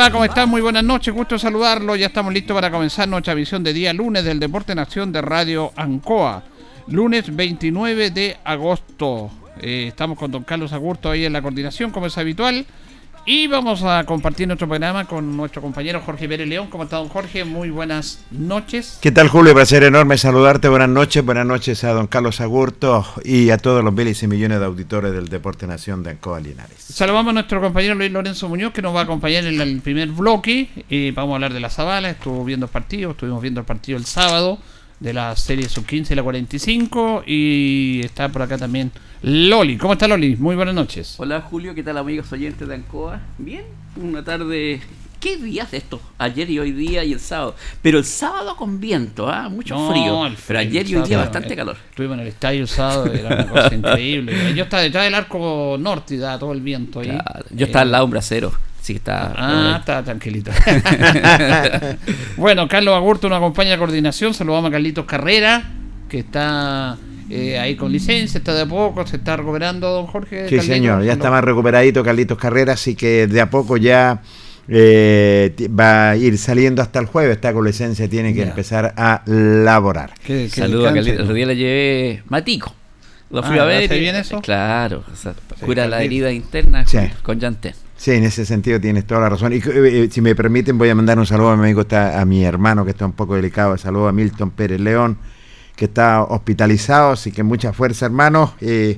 Va? ¿Cómo está? Muy buenas noches, gusto saludarlo. Ya estamos listos para comenzar nuestra visión de día lunes del Deporte en Acción de Radio Ancoa. Lunes 29 de agosto. Eh, estamos con don Carlos Agurto ahí en la coordinación, como es habitual. Y vamos a compartir nuestro programa con nuestro compañero Jorge Pérez León. ¿Cómo está, don Jorge? Muy buenas noches. ¿Qué tal, Julio? Placer enorme saludarte. Buenas noches. Buenas noches a don Carlos Agurto y a todos los miles y millones de auditores del Deporte Nación de Ancoa Linares. Saludamos a nuestro compañero Luis Lorenzo Muñoz, que nos va a acompañar en el primer bloque. Y vamos a hablar de la Zabala. Estuvo viendo el partido, estuvimos viendo el partido el sábado de la serie sub-15 y la 45. Y está por acá también Loli. ¿Cómo está Loli? Muy buenas noches. Hola Julio, ¿qué tal amigos oyentes de Ancoa? Bien, una tarde... ¿Qué días de estos? Ayer y hoy día y el sábado. Pero el sábado con viento, ¿ah? Mucho No, frío. el Pero ayer y hoy día bastante eh, calor. Estuvimos en el estadio el sábado, era una cosa increíble. Yo estaba detrás del arco norte y da todo el viento ahí. Claro, Yo Eh, estaba al lado de un brasero. Sí, está... Ah, está tranquilito. bueno, Carlos Agurto nos acompaña a coordinación. Saludamos a Carlitos Carrera, que está eh, ahí con licencia, está de a poco, se está recuperando, don Jorge. Sí, Carlitos. señor. Ya está más recuperadito Carlitos Carrera, así que de a poco ya eh, va a ir saliendo hasta el jueves. Está con licencia, tiene que Ya. empezar a laborar. Saludos a. Carlitos. El día le llevé matico. Lo fui Ah, a ver. ¿hace y- bien eso? Claro. o sea, Sí, cura la herida interna Sí. con, con Yantén. Sí, en ese sentido tienes toda la razón. Y eh, si me permiten, voy a mandar un saludo a mi amigo, está- a mi hermano que está un poco delicado. Saludo a Milton Pérez León, que está hospitalizado. Así que mucha fuerza, hermano. Y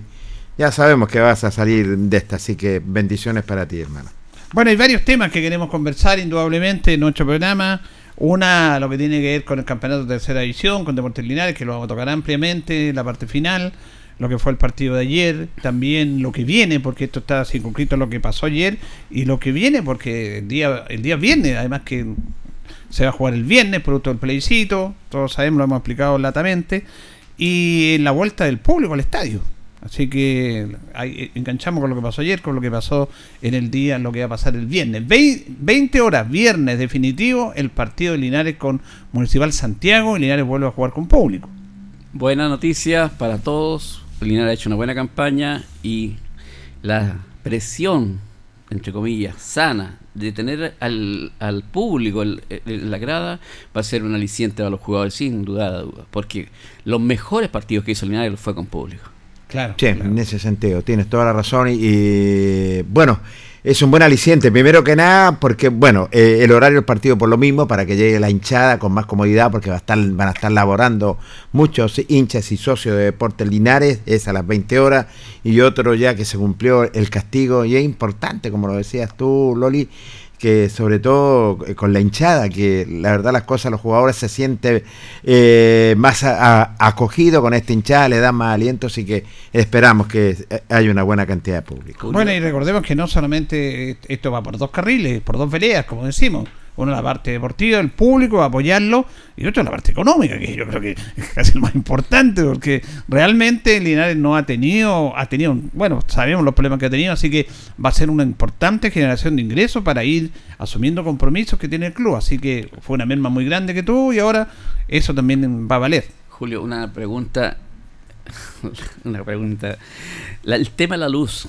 ya sabemos que vas a salir de esta. Así que bendiciones para ti, hermano. Bueno, hay varios temas que queremos conversar indudablemente en nuestro programa. Una, lo que tiene que ver con el campeonato de tercera división, con Deportes Linares, que lo vamos a tocar ampliamente, la parte final, lo que fue el partido de ayer, también lo que viene, porque esto está circunscrito a lo que pasó ayer, y lo que viene, porque el día, el día viernes, además que se va a jugar el viernes, producto del plebiscito, todos sabemos, lo hemos explicado latamente, y la vuelta del público al estadio. Así que ahí enganchamos con lo que pasó ayer, con lo que pasó en el día, lo que va a pasar el viernes. Vei- 20 horas, viernes definitivo, el partido de Linares con Municipal Santiago y Linares vuelve a jugar con público. Buenas noticias para todos. Linares ha hecho una buena campaña y la presión, entre comillas, sana de tener al, al público en la grada va a ser un aliciente para los jugadores, sin duda, duda. Porque los mejores partidos que hizo Linares los fue con público. Claro. Sí, en ese sentido, tienes toda la razón. Y, y, bueno, es un buen aliciente. Primero que nada, porque bueno, eh, el horario del partido por lo mismo, para que llegue la hinchada con más comodidad, porque va a estar, van a estar laborando muchos hinchas y socios de Deportes Linares, es a las 20 horas, y otro ya que se cumplió el castigo, y es importante, como lo decías tú, Loli, que sobre todo eh, con la hinchada, que la verdad las cosas, los jugadores se sienten eh, más a- acogidos con esta hinchada, le dan más aliento, así que esperamos que eh, haya una buena cantidad de público. Bueno, y recordemos que no solamente esto va por dos carriles, por dos veredas, como decimos. Uno la parte deportiva, el público, apoyarlo, y otro la parte económica, que yo creo que es casi lo más importante, porque realmente Linares no ha tenido, ha tenido, bueno, sabemos los problemas que ha tenido, así que va a ser una importante generación de ingresos para ir asumiendo compromisos que tiene el club. Así que fue una merma muy grande que tuvo y ahora eso también va a valer. Julio, una pregunta. una pregunta. El tema de la luz.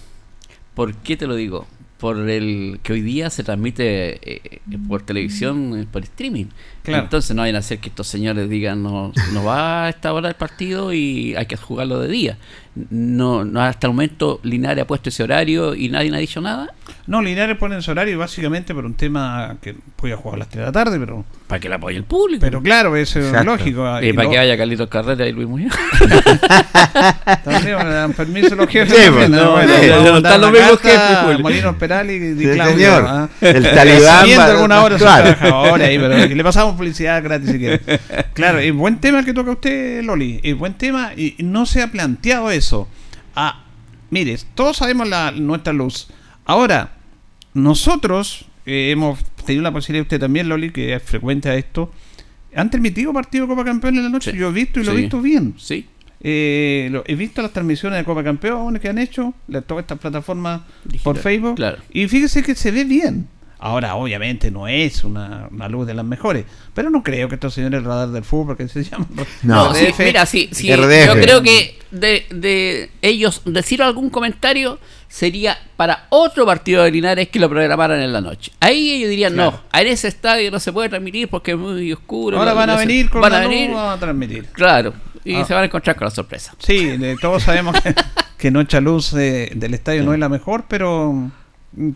¿Por qué te lo digo? Por el que hoy día se transmite eh, por televisión, eh, por streaming. Claro. Entonces no vayan a hacer que estos señores digan no, no va a esta hora el partido y hay que jugarlo de día. no, no hasta el momento Linares ha puesto ese horario y nadie ha dicho nada. No, Linares pone ese horario básicamente por un tema que podía jugar a las 3 de la tarde, pero Para que la apoye el público. pero claro, eso es Exacto. lógico. y Y para lo- que vaya Carlitos Carrera y Luis Muñoz. También me dan permiso los jefes. Sí, también, pues, ¿no? no, Bueno, sí, no están los mismos jefes, a Julio. Molino Perali y Sí, Claudio, señor. El talibán alguna hora claro. ahí, pero que le pasamos publicidad gratis si quiere. Claro, es buen tema el que toca usted, Loli. Es buen tema y no se ha planteado eso. Ah, mire, todos sabemos la, nuestra luz. Ahora, nosotros eh, hemos tenido la posibilidad, usted también, Loli, que es frecuente a esto. Han transmitido partido de Copa Campeones en la noche. Sí. Yo he visto y lo he visto bien. Sí. Eh, lo- he visto las transmisiones de Copa Campeones que han hecho, de todas estas plataformas Digital, por Facebook. claro. Y fíjese que se ve bien. Ahora, obviamente, no es una, una luz de las mejores. Pero no creo que estos señores radar del fútbol, porque se llaman No. No, sí, mira, sí, sí, RDF. yo creo que de, de ellos decir algún comentario sería para otro partido de Linares que lo programaran en la noche. Ahí ellos dirían, Claro. no, en ese estadio no se puede transmitir porque es muy oscuro. Ahora no- van a se- venir con van la a luz, venir, vamos a transmitir. claro, y Ah. se van a encontrar con la sorpresa. Sí, de- todos sabemos que, que nuestra luz eh, del estadio no es la mejor, pero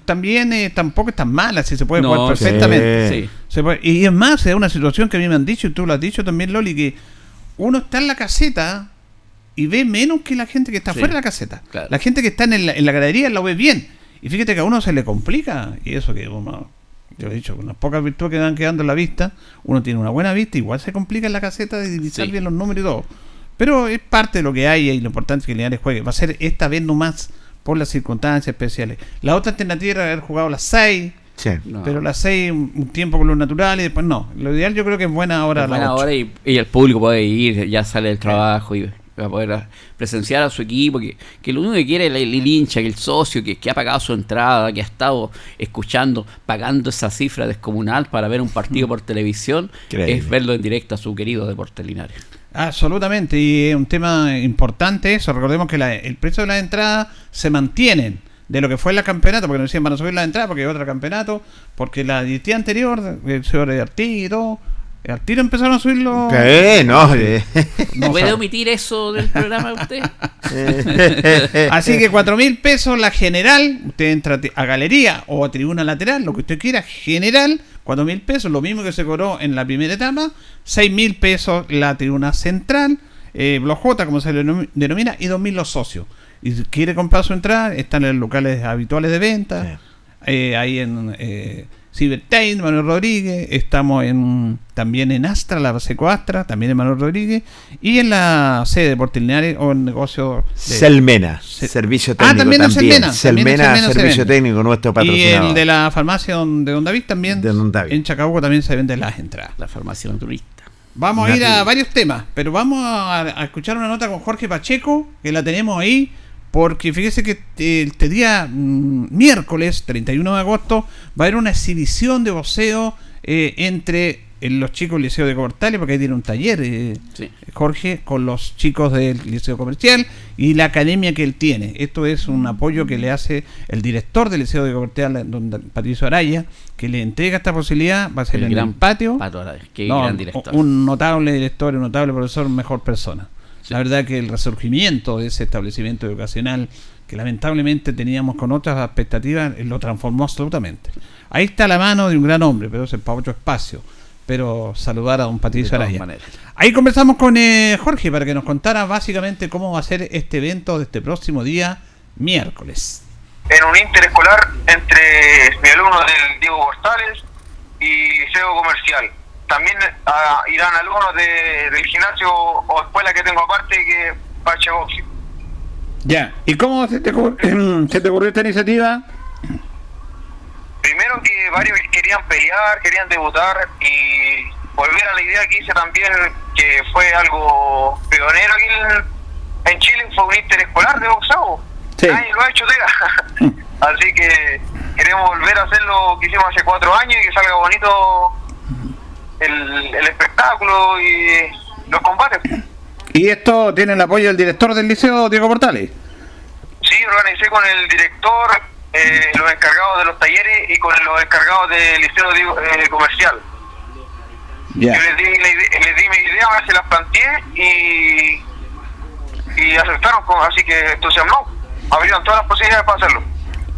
también eh, tampoco es tan mala, si se puede No, jugar perfectamente. Sí. Se puede- y es más, es una situación que a mí me han dicho, y tú lo has dicho también, Loli, que uno está en la caseta y ve menos que la gente que está Sí, fuera de la caseta. claro. La gente que está en la, en la galería lo ve bien. Y fíjate que a uno se le complica, y eso que uno, yo he dicho, con las pocas virtudes que van quedando en la vista, uno tiene una buena vista, igual se complica en la caseta de divisar bien los números y todo. Pero es parte de lo que hay y lo importante es que Linares juegue. Va a ser esta vez nomás por las circunstancias especiales. La otra alternativa era haber jugado las 6, Sí. No. pero las 6 un tiempo con lo natural y después no. Lo ideal yo creo que es buena hora Es buena hora y, y el público puede ir, ya sale del trabajo y va a poder presenciar a su equipo, que, que lo único que quiere es el, el hincha, que el socio, que, que ha pagado su entrada, que ha estado escuchando, pagando esa cifra descomunal para ver un partido por televisión, Increíble. es verlo en directo a su querido Deportes Linares. Absolutamente, y es un tema importante eso. Recordemos que la- el precio de las entradas se mantienen de lo que fue el campeonato, porque nos decían van a subir la entrada porque hay otro campeonato, porque la directiva anterior, el señor Artí y todo, al tiro empezaron a subirlo. ¿Qué? No. eh. No, ¿Puede omitir eso del programa usted? Así que cuatro mil pesos la general, usted entra a galería o a tribuna lateral, lo que usted quiera, general, cuatro mil pesos, lo mismo que se cobró en la primera etapa, seis mil pesos la tribuna central, eh, J, como se le denom- denomina, y dos mil los socios. Y si quiere comprar su entrada, están en los locales habituales de venta, Sí. eh, ahí en eh, Cybertain, Manuel Rodríguez, estamos en también en Astra, la Seco Astra, también en Manuel Rodríguez, y en la sede de Deportes Linares o en negocio de, Selmena, Se- servicio Ah, técnico también en también. Selmena, también en Selmena, Selmena se servicio técnico nuestro Y patrocinador. el de la farmacia de Don David también. De Don David. En Chacabuco también se venden las entradas. La farmacia naturista. Vamos a ir a varios temas, pero vamos a, a escuchar una nota con Jorge Pacheco, que la tenemos ahí, porque fíjese que eh, este día mm, miércoles 31 de agosto va a haber una exhibición de voceo eh, entre eh, los chicos del Liceo de Cortales, porque ahí tiene un taller, eh, Sí. Jorge, con los chicos del Liceo Comercial y la academia que él tiene. Esto es un apoyo que le hace el director del Liceo de Comercial, don Patricio Araya, que le entrega esta posibilidad, va a ser El en gran el patio. Pato Araya, qué No, gran director. Un notable director, un notable profesor, mejor persona. La verdad que el resurgimiento de ese establecimiento educacional, que lamentablemente teníamos con otras expectativas, eh, lo transformó absolutamente. Ahí está la mano de un gran hombre, pero es para otro espacio. Pero saludar a don Patricio Araya. maneras. Ahí conversamos con eh, Jorge para que nos contara básicamente cómo va a ser este evento de este próximo día, miércoles. en un interescolar entre mi alumno del Diego González y Liceo Comercial. También ah, irán alumnos de- del gimnasio o escuela que tengo aparte que Pache Boxing. Ya, ¿y cómo se te, se te ocurrió esta iniciativa? Primero que varios querían pelear, querían debutar y volver a la idea que hice también, que fue algo pionero aquí en, en Chile, fue un interescolar de boxeo. Sí. Lo ha hecho, tega. Así que queremos volver a hacer lo que hicimos hace cuatro años y que salga bonito el, el espectáculo y los combates. ¿Y esto tiene el apoyo del director del liceo, Diego Portales? Sí, organicé con el director, eh, los encargados de los talleres y con los encargados del liceo digo, eh, comercial. Ya. Yo les di, ide- les di mi idea, se las planteé y y aceptaron, con- así que entusiasmó. Abrieron todas las posibilidades para hacerlo.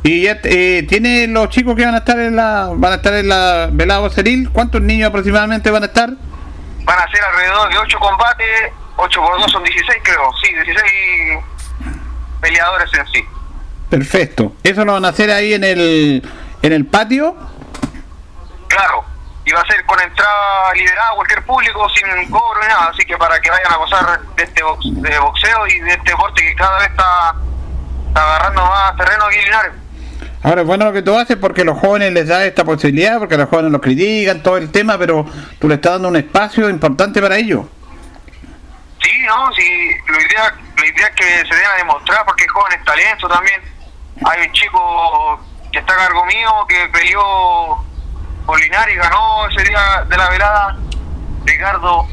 Y ya eh, tiene los chicos que van a estar en la van a estar en la velada ceril, ¿cuántos niños aproximadamente van a estar? Van a ser alrededor de 8 combates, 8 por 2 son 16 creo, sí, 16 peleadores en sí. Perfecto. Eso lo van a hacer ahí en el en el patio. Claro, y va a ser con entrada liberada a cualquier público sin cobro ni nada, así que para que vayan a gozar de este box, de boxeo y de este deporte que cada vez está, está agarrando más terreno aquí en Linares. Ahora bueno lo que tú haces porque los jóvenes les da esta posibilidad, porque los jóvenes los critican, todo el tema, pero tú le estás dando un espacio importante para ellos. Sí, no, sí, la idea, la idea es que se den a demostrar porque hay jóvenes talentos también. Hay un chico que está a cargo mío que peleó por Linares y ganó ese día de la velada, Ricardo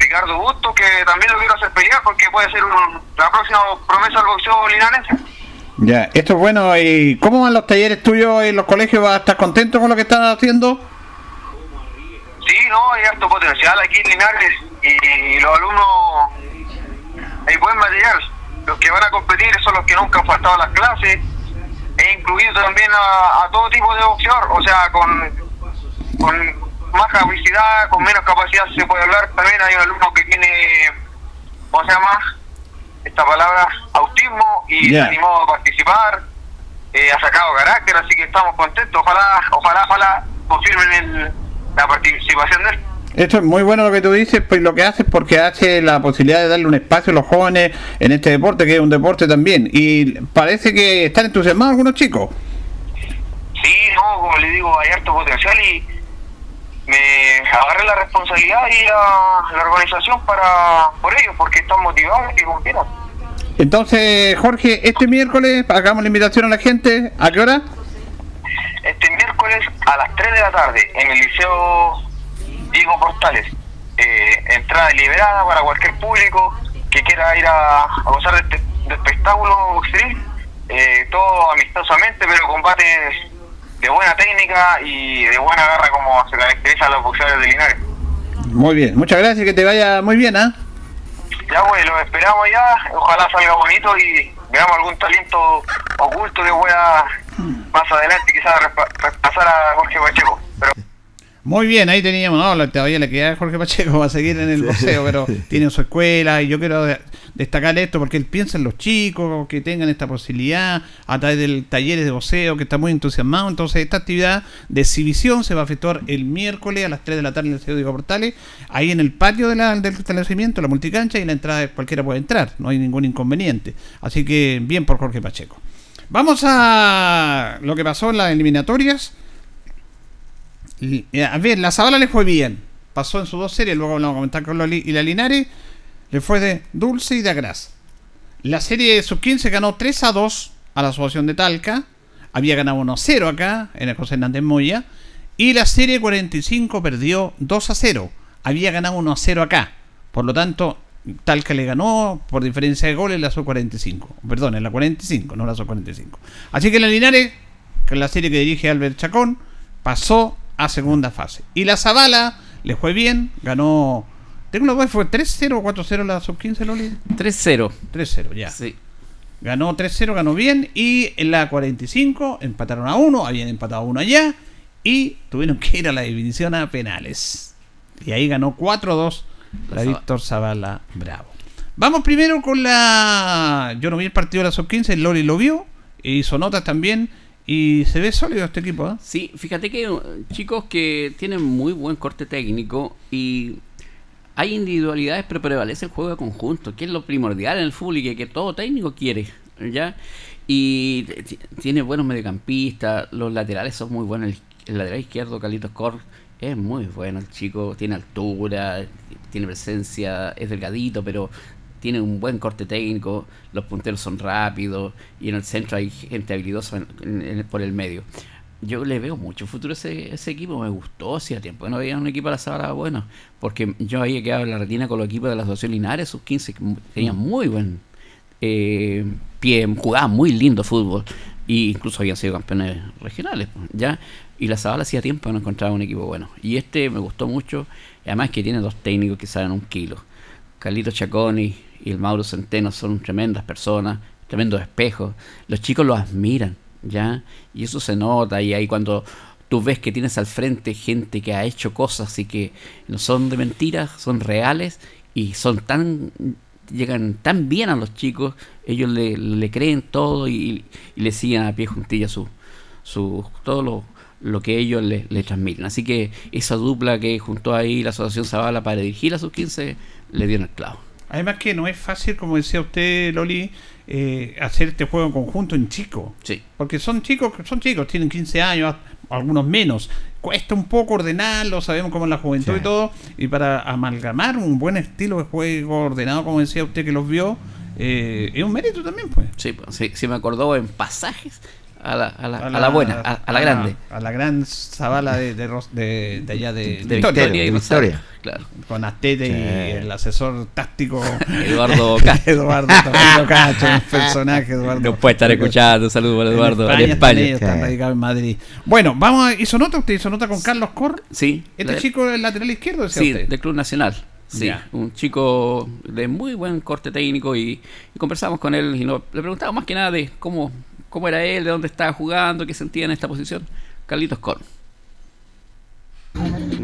Ricardo Busto, que también lo quiero hacer pelear porque puede ser un- la próxima promesa del boxeo linarense. Ya, esto es bueno. ¿Y cómo van los talleres tuyos en los colegios? ¿Vas a estar contento con lo que estás haciendo? Sí, no, hay harto potencial aquí en Linares y los alumnos hay buen material. Los que van a competir son los que nunca han faltado a las clases. He incluido también a, todo tipo de boxeador, o sea, con, con más capacidad, con menos capacidad se puede hablar. También hay un alumno que tiene, ¿cómo se llama? Esta palabra, autismo y Ya. se animó a participar. eh, ha sacado carácter, así que estamos contentos. Ojalá, ojalá, ojalá confirmen el- la participación de él. Esto es muy bueno lo que tú dices, pues lo que haces porque hace la posibilidad de darle un espacio a los jóvenes en este deporte, que es un deporte también. Y parece que están entusiasmados algunos chicos. Sí, no, como le digo, hay harto potencial y me agarré la responsabilidad y la, la organización para por ellos, porque están motivados y compiten. Entonces, Jorge, este miércoles hagamos la invitación a la gente. ¿A qué hora? Este miércoles a las 3 de la tarde en el Liceo Diego Portales. Eh, entrada liberada para cualquier público que quiera ir a, a gozar de este de espectáculo boxeril. Eh, todo amistosamente, pero combates de buena técnica y de buena garra como se caracterizan los boxeadores de Linares. Muy bien, muchas gracias, que te vaya muy bien, ¿ah? Ya, pues, los esperamos ya. Ojalá salga bonito y veamos algún talento oculto que pueda más adelante quizás pasar a Jorge Pacheco. Pero Muy bien, ahí teníamos, no, la- todavía le queda Jorge Pacheco va a seguir en el boxeo, pero tiene su escuela y yo quiero destacar esto porque él piensa en los chicos que tengan esta posibilidad a través del taller de boxeo que está muy entusiasmado, entonces esta actividad de exhibición se va a efectuar el miércoles a las 3 de la tarde en el Liceo Diego Portales, ahí en el patio de del establecimiento, la multicancha y la entrada cualquiera puede entrar, no hay ningún inconveniente, así que bien por Jorge Pacheco. Vamos a lo que pasó en las eliminatorias. Eh, A ver, la Zabala le fue bien. Pasó en sus dos series, luego vamos a comentar con Loli y la Linares. Le fue de dulce y de agraz. La serie de sub-15 ganó 3 a 2 a la Asociación de Talca. Había ganado 1 a 0 acá, en el José Hernández Moya. Y la serie 45 perdió 2 a 0. Había ganado 1 a 0 acá. Por lo tanto, Talca le ganó por diferencia de goles la sub 45. Perdón, en la 45, no la sub 45. Así que la Linares, que es la serie que dirige Albert Chacón, pasó a segunda fase. Y la Zabala le fue bien, ganó. Tengo duda, fue 3-0 o 4-0 la sub 15, Loli. 3-0. 3-0, ya. Sí. Ganó 3-0, ganó bien. Y en la 45 empataron a 1, habían empatado a 1 allá. Y tuvieron que ir a la división a penales. Y ahí ganó 4-2 la Víctor Zavala Bravo. Vamos primero con la. Yo no vi el partido de la sub-15, el Loli lo vio. e Hizo notas también. Y se ve sólido este equipo, ¿eh? Sí, fíjate que chicos que tienen muy buen corte técnico y hay individualidades, pero prevalece el juego de conjunto, que es lo primordial en el fútbol y que, todo técnico quiere, ¿ya? Y tiene buenos mediocampistas, los laterales son muy buenos, el, lateral izquierdo, Carlitos Cor, es muy bueno el chico, tiene altura, tiene presencia, es delgadito, pero tiene un buen corte técnico, los punteros son rápidos y en el centro hay gente habilidosa en- en- por el medio. Yo le veo mucho futuro a ese, ese equipo, me gustó, hacía tiempo que no veía un equipo a la Zabala bueno, porque yo había quedado en la retina con los equipos de la Asociación Linares, sus 15, que tenían muy buen eh, pie, jugaban muy lindo fútbol, e incluso habían sido campeones regionales, pues, ¿ya? Y la Zabala hacía tiempo que no encontraba un equipo bueno. Y este me gustó mucho, y además que tiene dos técnicos que saben un kilo. Carlitos Chaconi y el Mauro Centeno son tremendas personas, tremendos espejos. Los chicos los admiran, ¿ya? Y eso se nota y ahí cuando tú ves que tienes al frente gente que ha hecho cosas y que no son de mentiras, son reales y son tan llegan tan bien a los chicos, ellos le, creen todo y, y le siguen a pie juntilla su, su todo lo, lo que ellos le, le transmiten. Así que esa dupla que juntó ahí la Asociación Zavala para dirigir a sus 15 le dieron el clavo. Además que no es fácil, como decía usted, Loli, eh, hacer este juego en conjunto en chico. Sí. Porque son chicos, son chicos, tienen 15 años, algunos menos. Cuesta un poco ordenarlo, sabemos cómo es la juventud Sí. y todo. Y para amalgamar un buen estilo de juego ordenado, como decía usted que los vio, eh, es un mérito también, pues. Sí, pues, sí, sí me acordó en pasajes a la, a la, a la buena, a, a la grande. A la gran Zabala de, de, Ros- de- de allá de, De Victoria, Victoria, y. Victoria. Claro. Con Astete Sí. y el asesor táctico Eduardo Castro. Eduardo Castro, un personaje Eduardo. Nos puede estar escuchando. Un saludo para Eduardo. En En España, España. están ellos, están Sí. radicados en Madrid. Bueno, vamos a. ¿Hizo nota usted? ¿Hizo nota con Carlos Cor? Sí. Este la- chico del lateral izquierdo, decía Sí, usted. del Club Nacional. Sí, Ya. un chico de muy buen corte técnico y, y conversamos con él y no- le preguntamos más que nada de cómo, cómo era él, de dónde estaba jugando, qué sentía en esta posición. Carlitos Corn.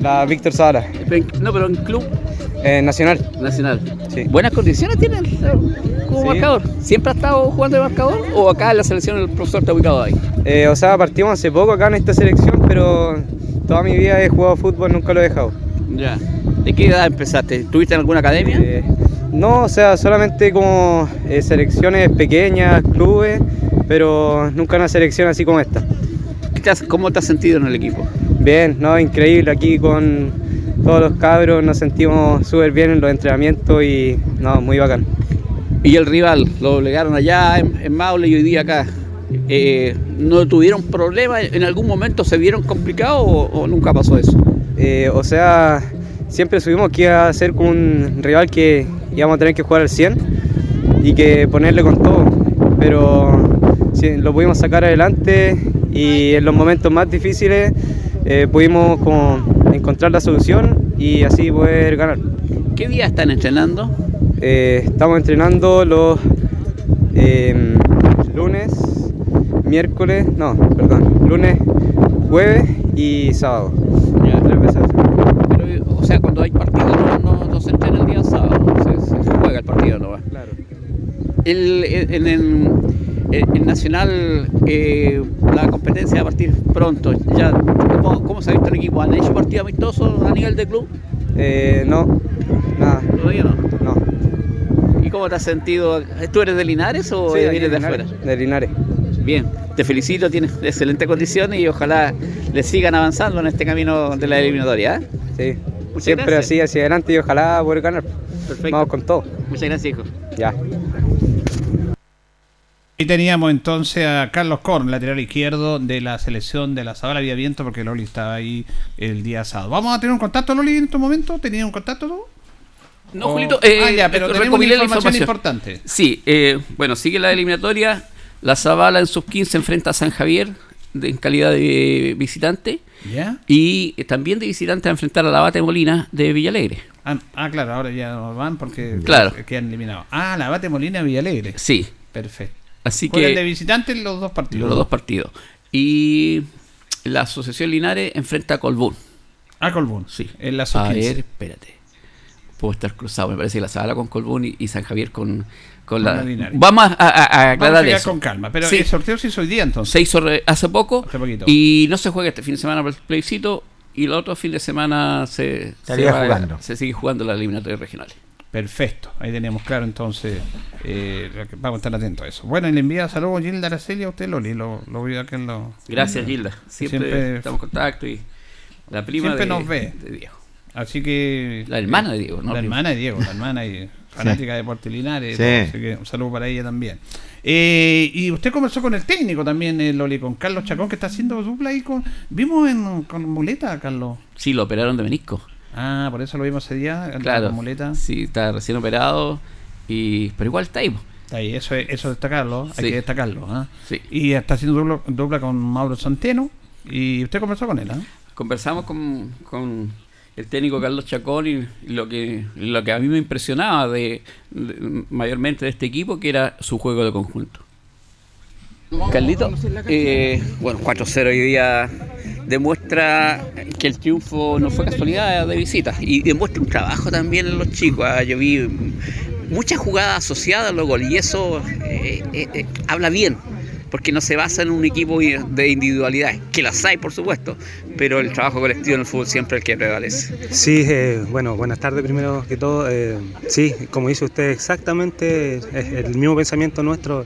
La Víctor Zavala, No, pero en Club eh, Nacional. Nacional. Sí. ¿Buenas condiciones tiene el- como Sí. marcador? ¿Siempre ha estado jugando de marcador o acá en la selección el profesor está ubicado ahí? Eh, o sea, partimos hace poco acá en esta selección, pero toda mi vida he jugado fútbol, nunca lo he dejado. Ya. ¿De qué edad empezaste? ¿Tuviste en alguna academia? Eh, no, o sea, solamente como eh, selecciones pequeñas, clubes, pero nunca una selección así como esta. ¿Qué te has- ¿Cómo te has sentido en el equipo? Bien, no, increíble aquí con todos los cabros, nos sentimos súper bien en los entrenamientos y no, muy bacán. Y el rival, lo obligaron allá en, en Maule y hoy día acá. Eh, ¿No tuvieron problemas? ¿En algún momento se vieron complicados o, o nunca pasó eso? Eh, o sea, siempre subimos que iba a ser como un rival que íbamos a tener que jugar al 100 y que ponerle con todo. Pero lo pudimos sacar adelante y en los momentos más difíciles eh, pudimos como encontrar la solución y así poder ganar. ¿Qué día están entrenando? Eh, estamos entrenando los eh, lunes, miércoles, no, perdón, lunes, jueves y sábado. Ya. Tres veces. Pero, o sea, cuando hay partido no, no, no se entrena el día sábado, se, se juega el partido no va. Claro. El, el- en el, el- Nacional, eh, la competencia va a partir pronto. Ya, ¿cómo, ¿Cómo se ha visto el equipo? ¿Han hecho partido amistoso a nivel de club? Eh, no, nada, Todavía no. no. ¿Y cómo te has sentido? ¿Tú eres de Linares o Sí, vienes de Linares, afuera? De Linares. Bien, te felicito, tienes excelentes condiciones y ojalá le sigan avanzando en este camino de la eliminatoria. ¿eh? Sí. Muchas Siempre gracias. así hacia adelante y ojalá poder ganar. Perfecto. Vamos con todo. Muchas gracias, hijo. Ya. Y teníamos entonces a Carlos Korn, lateral izquierdo de la selección de la Zabala Vía Viento, porque Loli estaba ahí el día sábado. ¿Vamos a tener un contacto, Loli, en estos momentos? ¿Tenía un contacto tú? No, O- Julito, eh, ah, ya, pero tenemos una información, información. importante. Sí, eh, bueno, sigue la eliminatoria. La Zabala en sub 15 enfrenta a San Javier de- en calidad de visitante. ¿Ya? Y eh, también de visitante a enfrentar a la Bate Molina de Villalegre. Ah, ah, claro, ahora ya van porque Claro. quedan eliminados. Ah, la Bate Molina Villalegre. Sí, Perfecto. Así Juegan que de visitantes los dos partidos. los dos partidos. Y la Asociación Linares enfrenta a Colbún. Ah, Colbún. Sí. En la A sub-15. ver, espérate. Puedo estar cruzado. Me parece que la Zabala con Colbún y, y San Javier con, con la. la Linares. Vamos a, a- a Vamos a aclarar eso. con calma. Pero Sí. el sorteo se hizo hoy día entonces. Se hizo hace poco Hace poquito. y no se juega este fin de semana por el plebiscito y el otro fin de semana se, se va- jugando. se sigue jugando las eliminatorias regionales. Perfecto. Ahí teníamos claro entonces. eh, vamos a estar atentos a eso. Bueno, y le envía saludos Gilda Araceli a usted, Loli. Lo, lo veo acá en los. Gracias, Gilda. Siempre, Siempre- estamos en contacto y la prima Siempre de, nos ve. de Diego. Así que. La hermana de Diego, ¿no? La hermana de Diego, la hermana y fanática de Puerto Linares. Sí. todo, Así que un saludo para ella también. Eh, y usted conversó con el técnico también, eh, Loli, con Carlos Chacón, que está haciendo dupla ahí con. Vimos en, con muleta, Carlos. Sí, lo operaron de menisco. Ah, por eso lo vimos ese día, Claro. con muleta. Sí, está recién operado. Y, pero igual está ahí. Está ahí, eso, es- eso destacarlo, hay que destacarlo. ¿ah? Sí. Y está haciendo dupla, dupla con Mauro Santeno. Y usted conversó con él, ¿ah? Conversamos con, con el técnico Carlos Chacón y lo que, lo que a mí me impresionaba de, de- mayormente de este equipo, que era su juego de conjunto. Carlito, eh, bueno, 4-0 hoy día demuestra que el triunfo no fue casualidad de visita y demuestra un trabajo también en los chicos. ah, Yo vi muchas jugadas asociadas a los goles y eso eh, eh, eh, habla bien, porque no se basa en un equipo de individualidades, que las hay por supuesto, pero el trabajo colectivo en el fútbol siempre es el que prevalece. Sí, eh, bueno, buenas tardes primero que todo. Eh, sí, como dice usted, exactamente es el mismo pensamiento nuestro.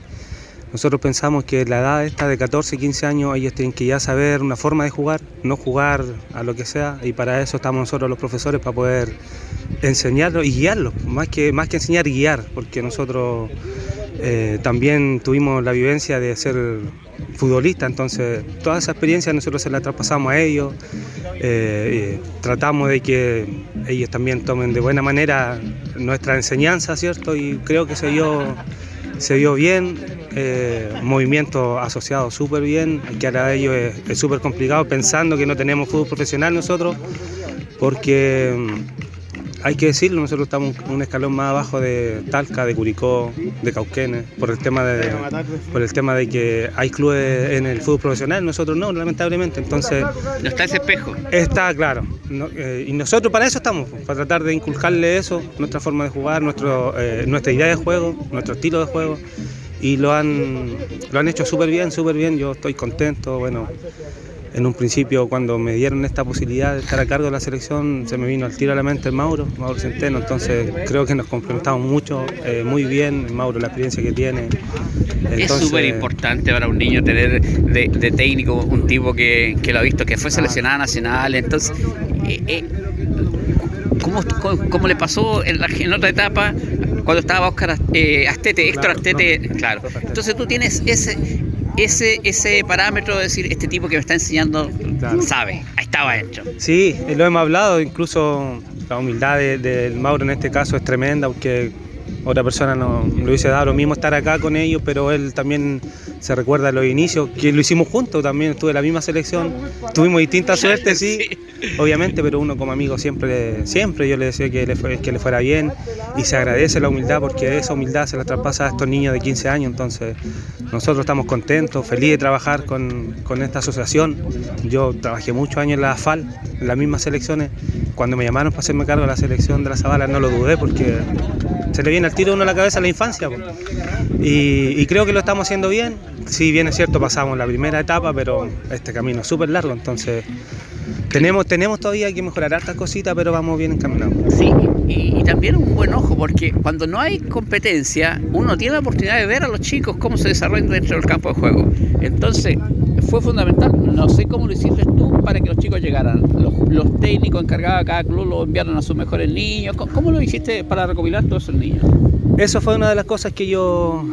Nosotros pensamos que la edad esta de 14, 15 años, ellos tienen que ya saber una forma de jugar, no jugar a lo que sea, y para eso estamos nosotros los profesores, para poder enseñarlos y guiarlos, más que, más que enseñar, guiar, porque nosotros eh, también tuvimos la vivencia de ser futbolista, entonces toda esa experiencia nosotros se la traspasamos a ellos, eh, tratamos de que ellos también tomen de buena manera nuestra enseñanza, ¿cierto? Y creo que se dio, se dio bien, eh, movimiento asociado súper bien, que ahora ellos es súper complicado pensando que no tenemos fútbol profesional nosotros, porque hay que decirlo, nosotros estamos un escalón más abajo de Talca, de Curicó, de Cauquenes, por el tema de, por el tema de que hay clubes en el fútbol profesional, nosotros no, lamentablemente, entonces No está ese espejo. Está claro. No, eh, y nosotros para eso estamos, para tratar de inculcarle eso, nuestra forma de jugar, nuestro, eh, nuestra idea de juego, nuestro estilo de juego. Y lo han, lo han hecho súper bien, súper bien. Yo estoy contento. Bueno, en un principio cuando me dieron esta posibilidad de estar a cargo de la selección, se me vino al tiro a la mente el Mauro, Mauro Centeno. Entonces creo que nos complementamos mucho, eh, muy bien. Mauro, la experiencia que tiene. Es súper importante para un niño tener de, de técnico un tipo que, que lo ha visto, que fue seleccionada nacional. Entonces, eh, eh, ¿cómo, cómo, cómo le pasó en, la, en otra etapa cuando estaba Oscar eh, Astete, Héctor Claro, Astete? no, claro. Entonces tú tienes ese, ese, ese parámetro de decir, este tipo que me está enseñando Claro. sabe, ahí estaba hecho. Sí, lo hemos hablado, incluso la humildad de- del Mauro en este caso es tremenda, porque otra persona no le hubiese dado lo mismo estar acá con ellos, pero él también se recuerda los inicios, que lo hicimos juntos también, estuve en la misma selección, tuvimos distintas suertes, sí, obviamente, pero uno como amigo siempre, siempre yo le decía que le, que le fuera bien y se agradece la humildad porque esa humildad se la traspasa a estos niños de 15 años, entonces nosotros estamos contentos, felices de trabajar con, con esta asociación. Yo trabajé muchos años en la AFAL, en las mismas selecciones. Cuando me llamaron para hacerme cargo de la selección de la Zabala no lo dudé porque se le viene al tiro a uno a la cabeza la infancia. po. Y, y creo que lo estamos haciendo bien. Si bien es cierto, pasamos la primera etapa, pero este camino es súper largo, entonces tenemos, tenemos todavía que mejorar hartas cositas, pero vamos bien encaminados. Sí, y, y también un buen ojo, porque cuando no hay competencia, uno tiene la oportunidad de ver a los chicos cómo se desarrollan dentro del campo de juego. Entonces, fue fundamental. No sé cómo lo hiciste tú para que los chicos llegaran. Los, técnicos encargados de cada club lo enviaron a sus mejores niños. ¿Cómo, cómo lo hiciste para recopilar todos esos niños? Eso fue una de las cosas que yo,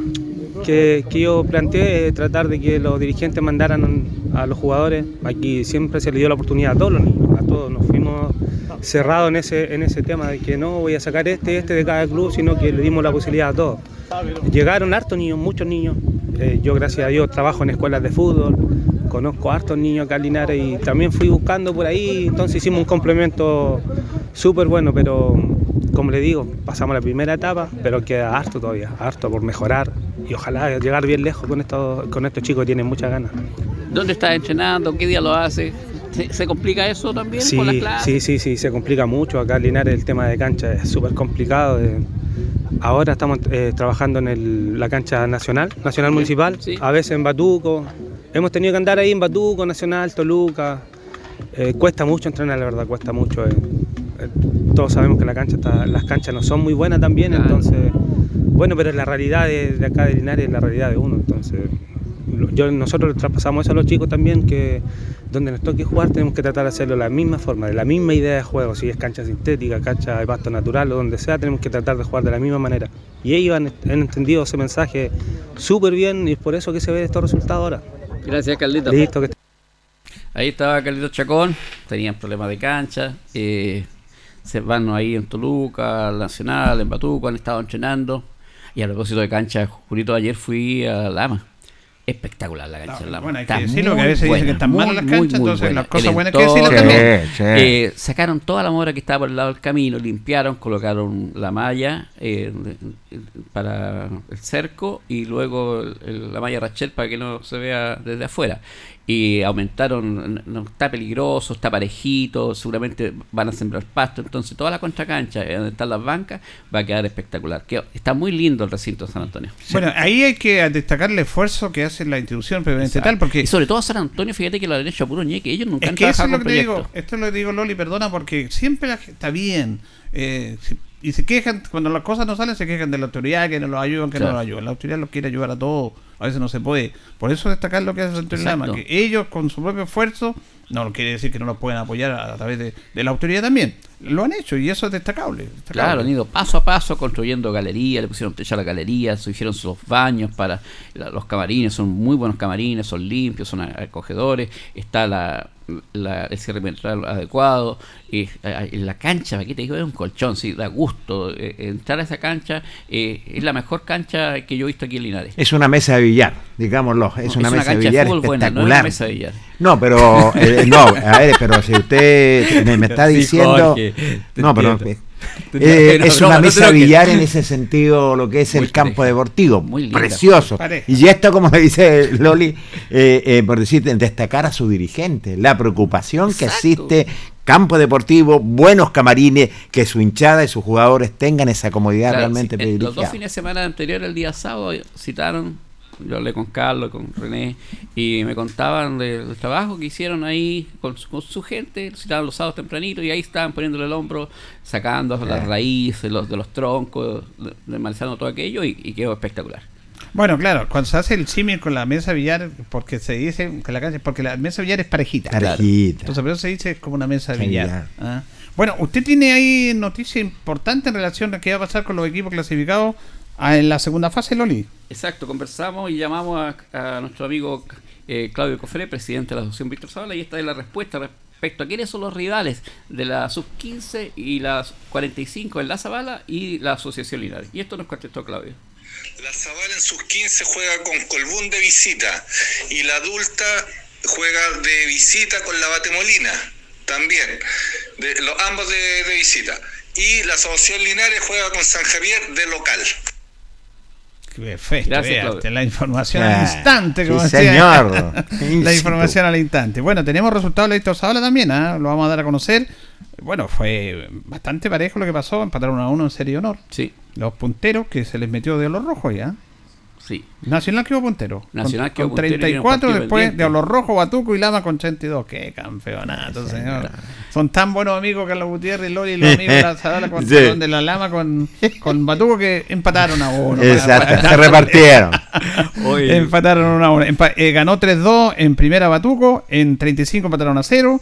que, que yo planteé, eh, tratar de que los dirigentes mandaran a los jugadores. Aquí siempre se le dio la oportunidad a todos los niños, a todos. Nos fuimos cerrados en ese, en ese tema de que no voy a sacar este, este de cada club, sino que le dimos la posibilidad a todos. Llegaron hartos niños, muchos niños. Eh, yo, gracias a Dios, trabajo en escuelas de fútbol, conozco hartos niños acá en Linares y también fui buscando por ahí, entonces hicimos un complemento súper bueno, pero como le digo, pasamos la primera etapa, pero queda harto todavía, harto por mejorar y ojalá llegar bien lejos con estos, con estos chicos que tienen muchas ganas. ¿Dónde estás entrenando? ¿Qué día lo haces? ¿Se, se complica eso también Sí, con las clases? sí, sí, sí, se complica mucho. Acá en Linares el tema de cancha es súper complicado. Ahora estamos eh, trabajando en el- la cancha nacional, nacional municipal, sí. a veces en Batuco. Hemos tenido que andar ahí en Batuco, Nacional, Toluca. Eh, cuesta mucho entrenar, la verdad, cuesta mucho. eh. Eh, todos sabemos que la cancha está- las canchas no son muy buenas también, Claro. entonces, bueno, pero la realidad de, de acá de Linares es la realidad de uno, entonces yo, nosotros traspasamos eso a los chicos también, que donde nos toque jugar tenemos que tratar de hacerlo de la misma forma, de la misma idea de juego, si es cancha sintética, cancha de pasto natural o donde sea, tenemos que tratar de jugar de la misma manera. Y ellos han, han entendido ese mensaje súper bien y es por eso que se ve estos resultados ahora. Gracias, Carlito. Listo, que Ahí estaba Carlitos Chacón, tenían problemas de cancha, eh, se van ahí en Toluca, al Nacional, en Batuco, han estado entrenando. Y a propósito de cancha, Jurito, ayer fui a Lama espectacular la cancha del Lama. Bueno, hay que decirlo, que a veces dicen que están muy, malas las canchas, muy entonces buena. las cosas El buenas hay que entorno, también. Sí, sí. eh, sacaron toda la mora que estaba por el lado del camino, limpiaron, colocaron la malla eh, para el cerco y luego el- el- la malla Rachel para que no se vea desde afuera. Y aumentaron, no, está peligroso, está parejito, seguramente van a sembrar pasto. Entonces, toda la contracancha, eh, donde están las bancas, va a quedar espectacular. Que está muy lindo el recinto de San Antonio. Bueno, ahí hay que destacar el esfuerzo que hace la institución tal, porque Y sobre todo San Antonio, fíjate que lo han hecho a puro ñeque. Ellos nunca Es han que eso es trabajado lo que te digo, esto es lo que digo Loli, perdona, porque siempre la gente está bien. eh, y se quejan, cuando las cosas no salen, se quejan de la autoridad, que no los ayudan, que no los ayudan. La autoridad los quiere ayudar a todos, a veces no se puede. Por eso destacar lo que hace Santo. Lama, que ellos con su propio esfuerzo, no quiere decir que no los pueden apoyar a, a través de, de la autoridad también. Lo han hecho y eso es destacable. destacable. Claro, han ido paso a paso construyendo galerías, le pusieron techo a la galería, se hicieron sus baños para la- los camarines, son muy buenos camarines, son limpios, son acogedores, está la, la- el cierre perimetral adecuado, y, eh, en la cancha, aquí te digo, es un colchón, sí, da gusto. eh, entrar a esa cancha eh, es la mejor cancha que yo he visto aquí en Linares. Es una mesa de billar, digámoslo. Es No, una mesa de billar fútbol buena, no es espectacular. una mesa de billar. No, pero no, a ver, pero si usted me, me está Sí, diciendo, Jorge, no, pero. eh, es no, una no mesa enojes. billar en ese sentido, lo que es Muy el campo pareja, deportivo, muy linda. precioso. Pareja. Y esto, como me dice Loli, eh, eh, por decir, destacar a su dirigente, la preocupación que existe. Campo deportivo, buenos camarines, que su hinchada y sus jugadores tengan esa comodidad Claro, realmente sí, Los dos fines de semana anteriores, el día sábado, citaron, yo hablé con Carlos, con René, y me contaban del, del trabajo que hicieron ahí con su, con su gente, citaron los sábados tempranito, y ahí estaban poniéndole el hombro, sacando las raíces los, de los troncos, de- desmalezando todo aquello, y, y quedó espectacular. Bueno, claro, cuando se hace el símil con la mesa de billar, porque se dice que la cancha, porque la mesa de billar es parejita. Parejita. Entonces, por eso se dice es como una mesa de billar. Ah. Bueno, usted tiene ahí noticia importante en relación a qué va a pasar con los equipos clasificados a- en la segunda fase, Loli. Exacto, conversamos y llamamos a, a nuestro amigo eh, Claudio Cofré, presidente de la Asociación Víctor Zavala, y esta es la respuesta respecto a quiénes son los rivales de la sub-15 y la 45 en la Zavala y la Asociación Linares. Y esto nos contestó Claudio. La Zavala en sus 15 juega con Colbún de visita y la adulta juega de visita con la Batemolina también, de, lo- ambos de, de visita. Y la Asociación Linares juega con San Javier de local. Perfecto, Gracias, la información Ah, al instante, sí, como decía. señor. la In información al instante. Bueno, tenemos resultados de Víctor Zavala también, ¿ah? lo vamos a dar a conocer. Bueno, fue bastante parejo lo que pasó, empataron a uno en serie de honor. Sí, Los punteros que se les metió de los rojos ya. Sí. Nacional quedó puntero. Nacional con, quedó con un 34 partido después de Olo Rojo, Batuco y Lama con 82. Qué campeonato, señor. Son tan buenos amigos Carlos Gutiérrez, Lori y los amigos de la Zavala con, Sí. de la Lama con, con Batuco que empataron a uno. Exacto, se repartieron. Empataron uno a uno. Empa- eh, ganó 3-2 en primera Batuco, en 35 empataron a 0,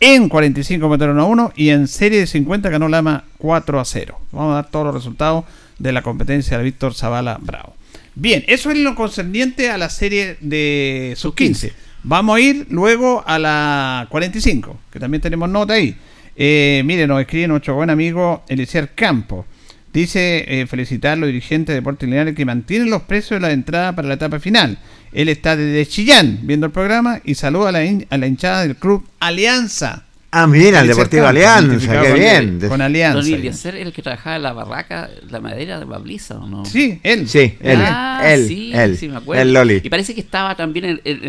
en 45 empataron a 1 y en serie de 50 ganó Lama 4 a 0. Vamos a dar todos los resultados de la competencia de Víctor Zavala Bravo. Bien, eso es lo concerniente a la serie de sub-15. Vamos a ir luego a la 45, que también tenemos nota ahí. Eh, mire, nos escribe nuestro buen amigo Eliezer Campo. Dice eh, felicitar a los dirigentes de Deportes Linares que mantienen los precios de la entrada para la etapa final. Él está desde Chillán viendo el programa y saluda a la, a la hinchada del club Alianza. Ah, mira, el Deportivo Alianza, qué con- bien. Con Alianza. Don. Eliezer, el que trabajaba en la barraca, la madera de Babliza, ¿o no? Sí, él. Sí, él, Ah, él, sí, él, sí, me acuerdo. el Loli. Y parece que estaba también el, el-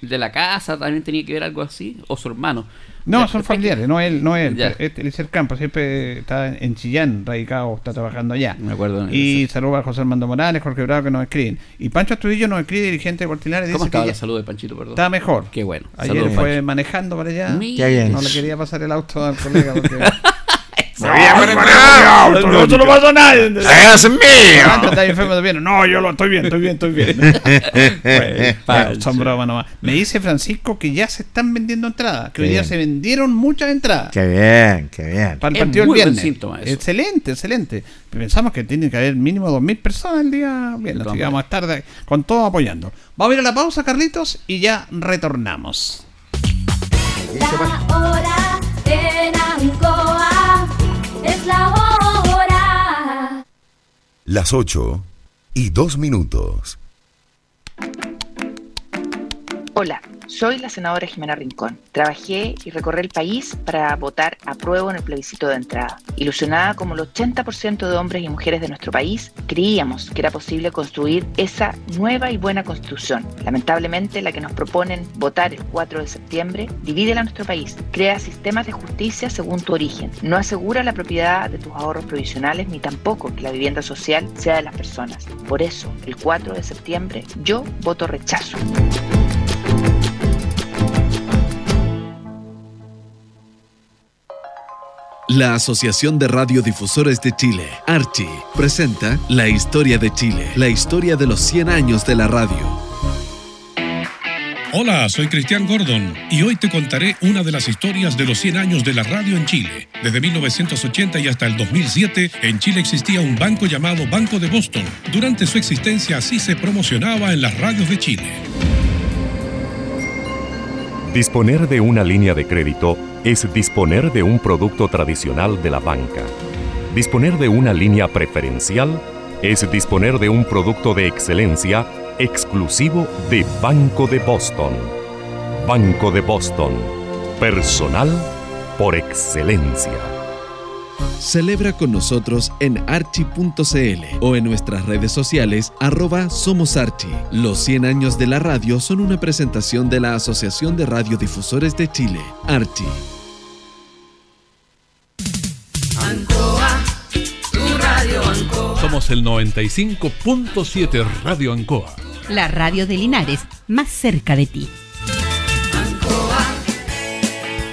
el de la casa, también tenía que ver algo así, o su hermano. No, Ya, son familiares, no él, no él. Ya. Este, Eliezer Campo siempre está en Chillán, radicado, está trabajando allá. Me acuerdo. Y saluda a José Armando Morales, Jorge Bravo que nos escriben. Y Pancho Astudillo nos escribe, dirigente de Portinares, ¿Cómo dice que estaba la salud de Panchito, perdón? está mejor. Qué bueno. Ayer Saludos, fue Pancho. manejando para allá. Qué bien. No le quería pasar el auto al colega porque... No, no, no pasó nada. ¡Es mío! Pancho está enfermo también. No, yo lo estoy bien, estoy bien, estoy bien. Son bromas nomás. Me dice Francisco que ya se están vendiendo entradas. Que hoy día bien. se vendieron muchas entradas. Qué bien, qué bien. Para el Es partido del buen viernes. síntoma eso. Excelente, excelente. Pensamos que tiene que haber mínimo 2.000 personas el día viernes. De Así que vamos a estar de- con todo apoyando. Vamos a ir a la pausa, Carlitos, y ya retornamos. La hora las 8 y 2 minutos. Hola soy la senadora Jimena Rincón. Trabajé y recorrí el país para votar a prueba en el plebiscito de entrada. Ilusionada como el 80% de hombres y mujeres de nuestro país, creíamos que era posible construir esa nueva y buena constitución. Lamentablemente, la que nos proponen votar el 4 de septiembre divide a nuestro país, crea sistemas de justicia según tu origen, no asegura la propiedad de tus ahorros provisionales ni tampoco que la vivienda social sea de las personas. Por eso, el 4 de septiembre, yo voto rechazo. La Asociación de Radiodifusores de Chile, Archi, presenta La Historia de Chile, la historia de los 100 años de la radio. Hola, soy Cristian Gordon y hoy te contaré una de las historias de los 100 años de la radio en Chile. Desde 1980 y hasta el 2007, en Chile existía un banco llamado Banco de Boston. Durante su existencia así se promocionaba en las radios de Chile. Disponer de una línea de crédito es disponer de un producto tradicional de la banca. Disponer de una línea preferencial es disponer de un producto de excelencia exclusivo de Banco de Boston. Banco de Boston. Personal por excelencia. Celebra con nosotros en archi.cl o en nuestras redes sociales arroba Somos Archi. Los 100 años de la radio son una presentación de la Asociación de Radiodifusores de Chile, Archi. Ancoa, tu radio Ancoa. Somos el 95.7 Radio Ancoa. La radio de Linares, más cerca de ti.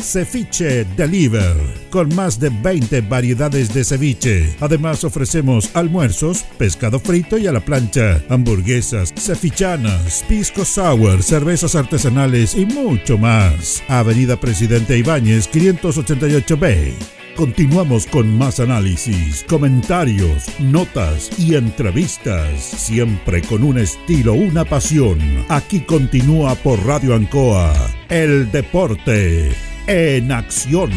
Ceviche Deliver, con más de 20 variedades de ceviche. Además ofrecemos almuerzos, pescado frito y a la plancha, hamburguesas, cevichanas, pisco sour, cervezas artesanales y mucho más. Avenida Presidente Ibáñez 588B. Continuamos con más análisis, comentarios, notas y entrevistas, siempre con un estilo, una pasión. Aquí continúa por Radio Ancoa, el deporte en acción.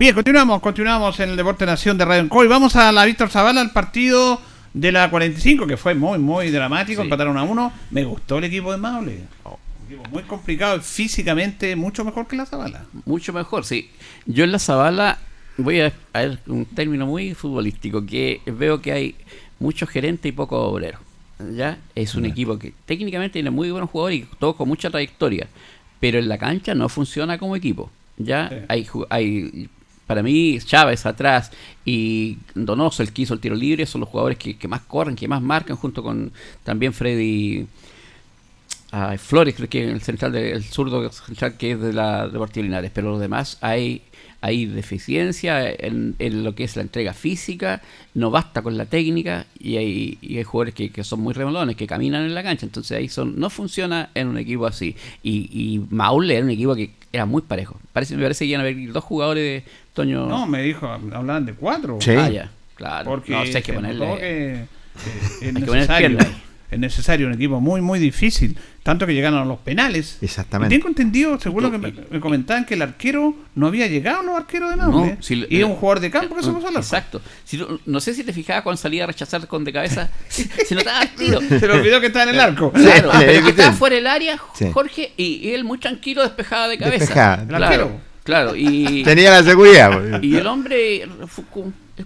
Bien, continuamos, continuamos en el Deporte Nación de Radio Encoy. Vamos a la Víctor Zavala, al partido de la 45, que fue muy, muy dramático. Sí. Empataron a uno. Me gustó el equipo de Maule. Un equipo muy complicado, físicamente mucho mejor que la Zavala. Mucho mejor, sí. Yo en la Zabala voy a, a ver un término muy futbolístico, que veo que hay muchos gerentes y pocos obreros. Ya es un equipo que técnicamente tiene muy buenos jugadores y todos con mucha trayectoria, pero en la cancha no funciona como equipo. Ya hay, hay para mí Chávez atrás y Donoso, el que hizo el tiro libre, son los jugadores que, que más corren, que más marcan, junto con también Freddy ah, Flores, creo que el central de- el zurdo central que es de la Deportiva Linares, pero los demás hay hay deficiencia en, en lo que es la entrega física, no basta con la técnica y hay, y hay jugadores que, que son muy remolones, que caminan en la cancha, entonces ahí son no funciona en un equipo así. Y, y Maule era un equipo que era muy parejo. Parece, me parece que iban a haber dos jugadores de Toño. No, me dijo, hablaban de cuatro. Ah, ya, claro. Porque no, o sea, hay que ponerle. que, eh, es Hay que poner necesario. pierna ahí. Es necesario un equipo muy, muy difícil. Tanto que llegaron a los penales. Exactamente. Y tengo entendido, según lo que me, me comentaban, que el arquero no había llegado a los arqueros de Maule. No, si y es un jugador de campo que se pasó al arco. Exacto. Si no, no sé si te fijabas cuando salía a rechazar con de cabeza, se notaba el tiro. Se le olvidó que estaba en el arco. Claro, pero que estaba fuera del área, Sí. Jorge, y, y él muy tranquilo despejaba de cabeza. Despejaba. El Claro, arquero. claro, y Tenía la seguridad. pues. y el hombre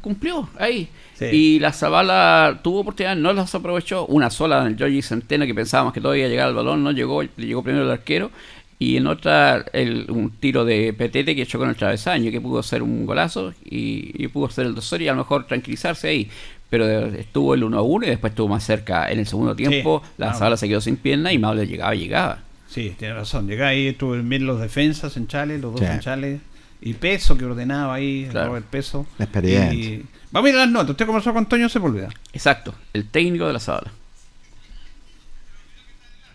cumplió ahí. Sí. Y la Zavala tuvo oportunidad, no las aprovechó. Una sola en el Georgie Centeno, que pensábamos que todavía llegaba al balón, no llegó, le llegó primero el arquero. Y en otra, el, un tiro de Petete que chocó en el travesaño, que pudo ser un golazo y, y pudo ser el 2 y a lo mejor tranquilizarse ahí. Pero estuvo el 1 a 1 y después estuvo más cerca en el segundo tiempo. La Zavala se quedó sin pierna y Maule llegaba, llegaba. Sí, tiene razón. Llegaba ahí, estuvo bien los defensas en Chale, los dos Sí. en Chale. Y Peso que ordenaba ahí, Claro. Robert Peso. La experiencia. Y- Vamos a ir a las notas. Usted conversó con Toño Sepúlveda. Exacto, el técnico de la Zavala.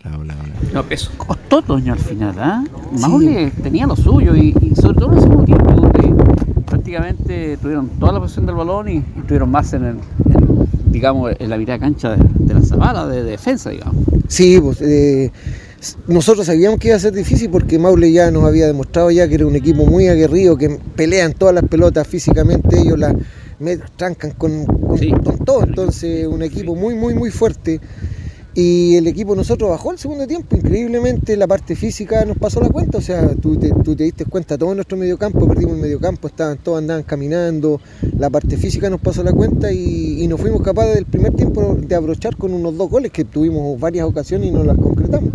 Hola, hola. No, peso. Costó Toño al final, ¿ah? Maule tenía lo suyo y, y sobre todo en el segundo tiempo donde prácticamente tuvieron toda la posición del balón y, y estuvieron más en, el, en, digamos, en la mitad de cancha de, de la Zavala, de, de defensa, digamos. Sí, pues eh, nosotros sabíamos que iba a ser difícil porque Maule ya nos había demostrado ya que era un equipo muy aguerrido, que pelean todas las pelotas físicamente, ellos las trancan con, con- con todo, entonces un equipo muy, muy, muy fuerte. Y el equipo nosotros bajó el segundo tiempo, increíblemente la parte física nos pasó la cuenta, o sea, tú te, diste cuenta, todo nuestro mediocampo, perdimos el mediocampo, estaban, todos andaban caminando, la parte física nos pasó la cuenta y, y nos fuimos capaces del primer tiempo de abrochar con unos dos goles que tuvimos varias ocasiones y no las concretamos.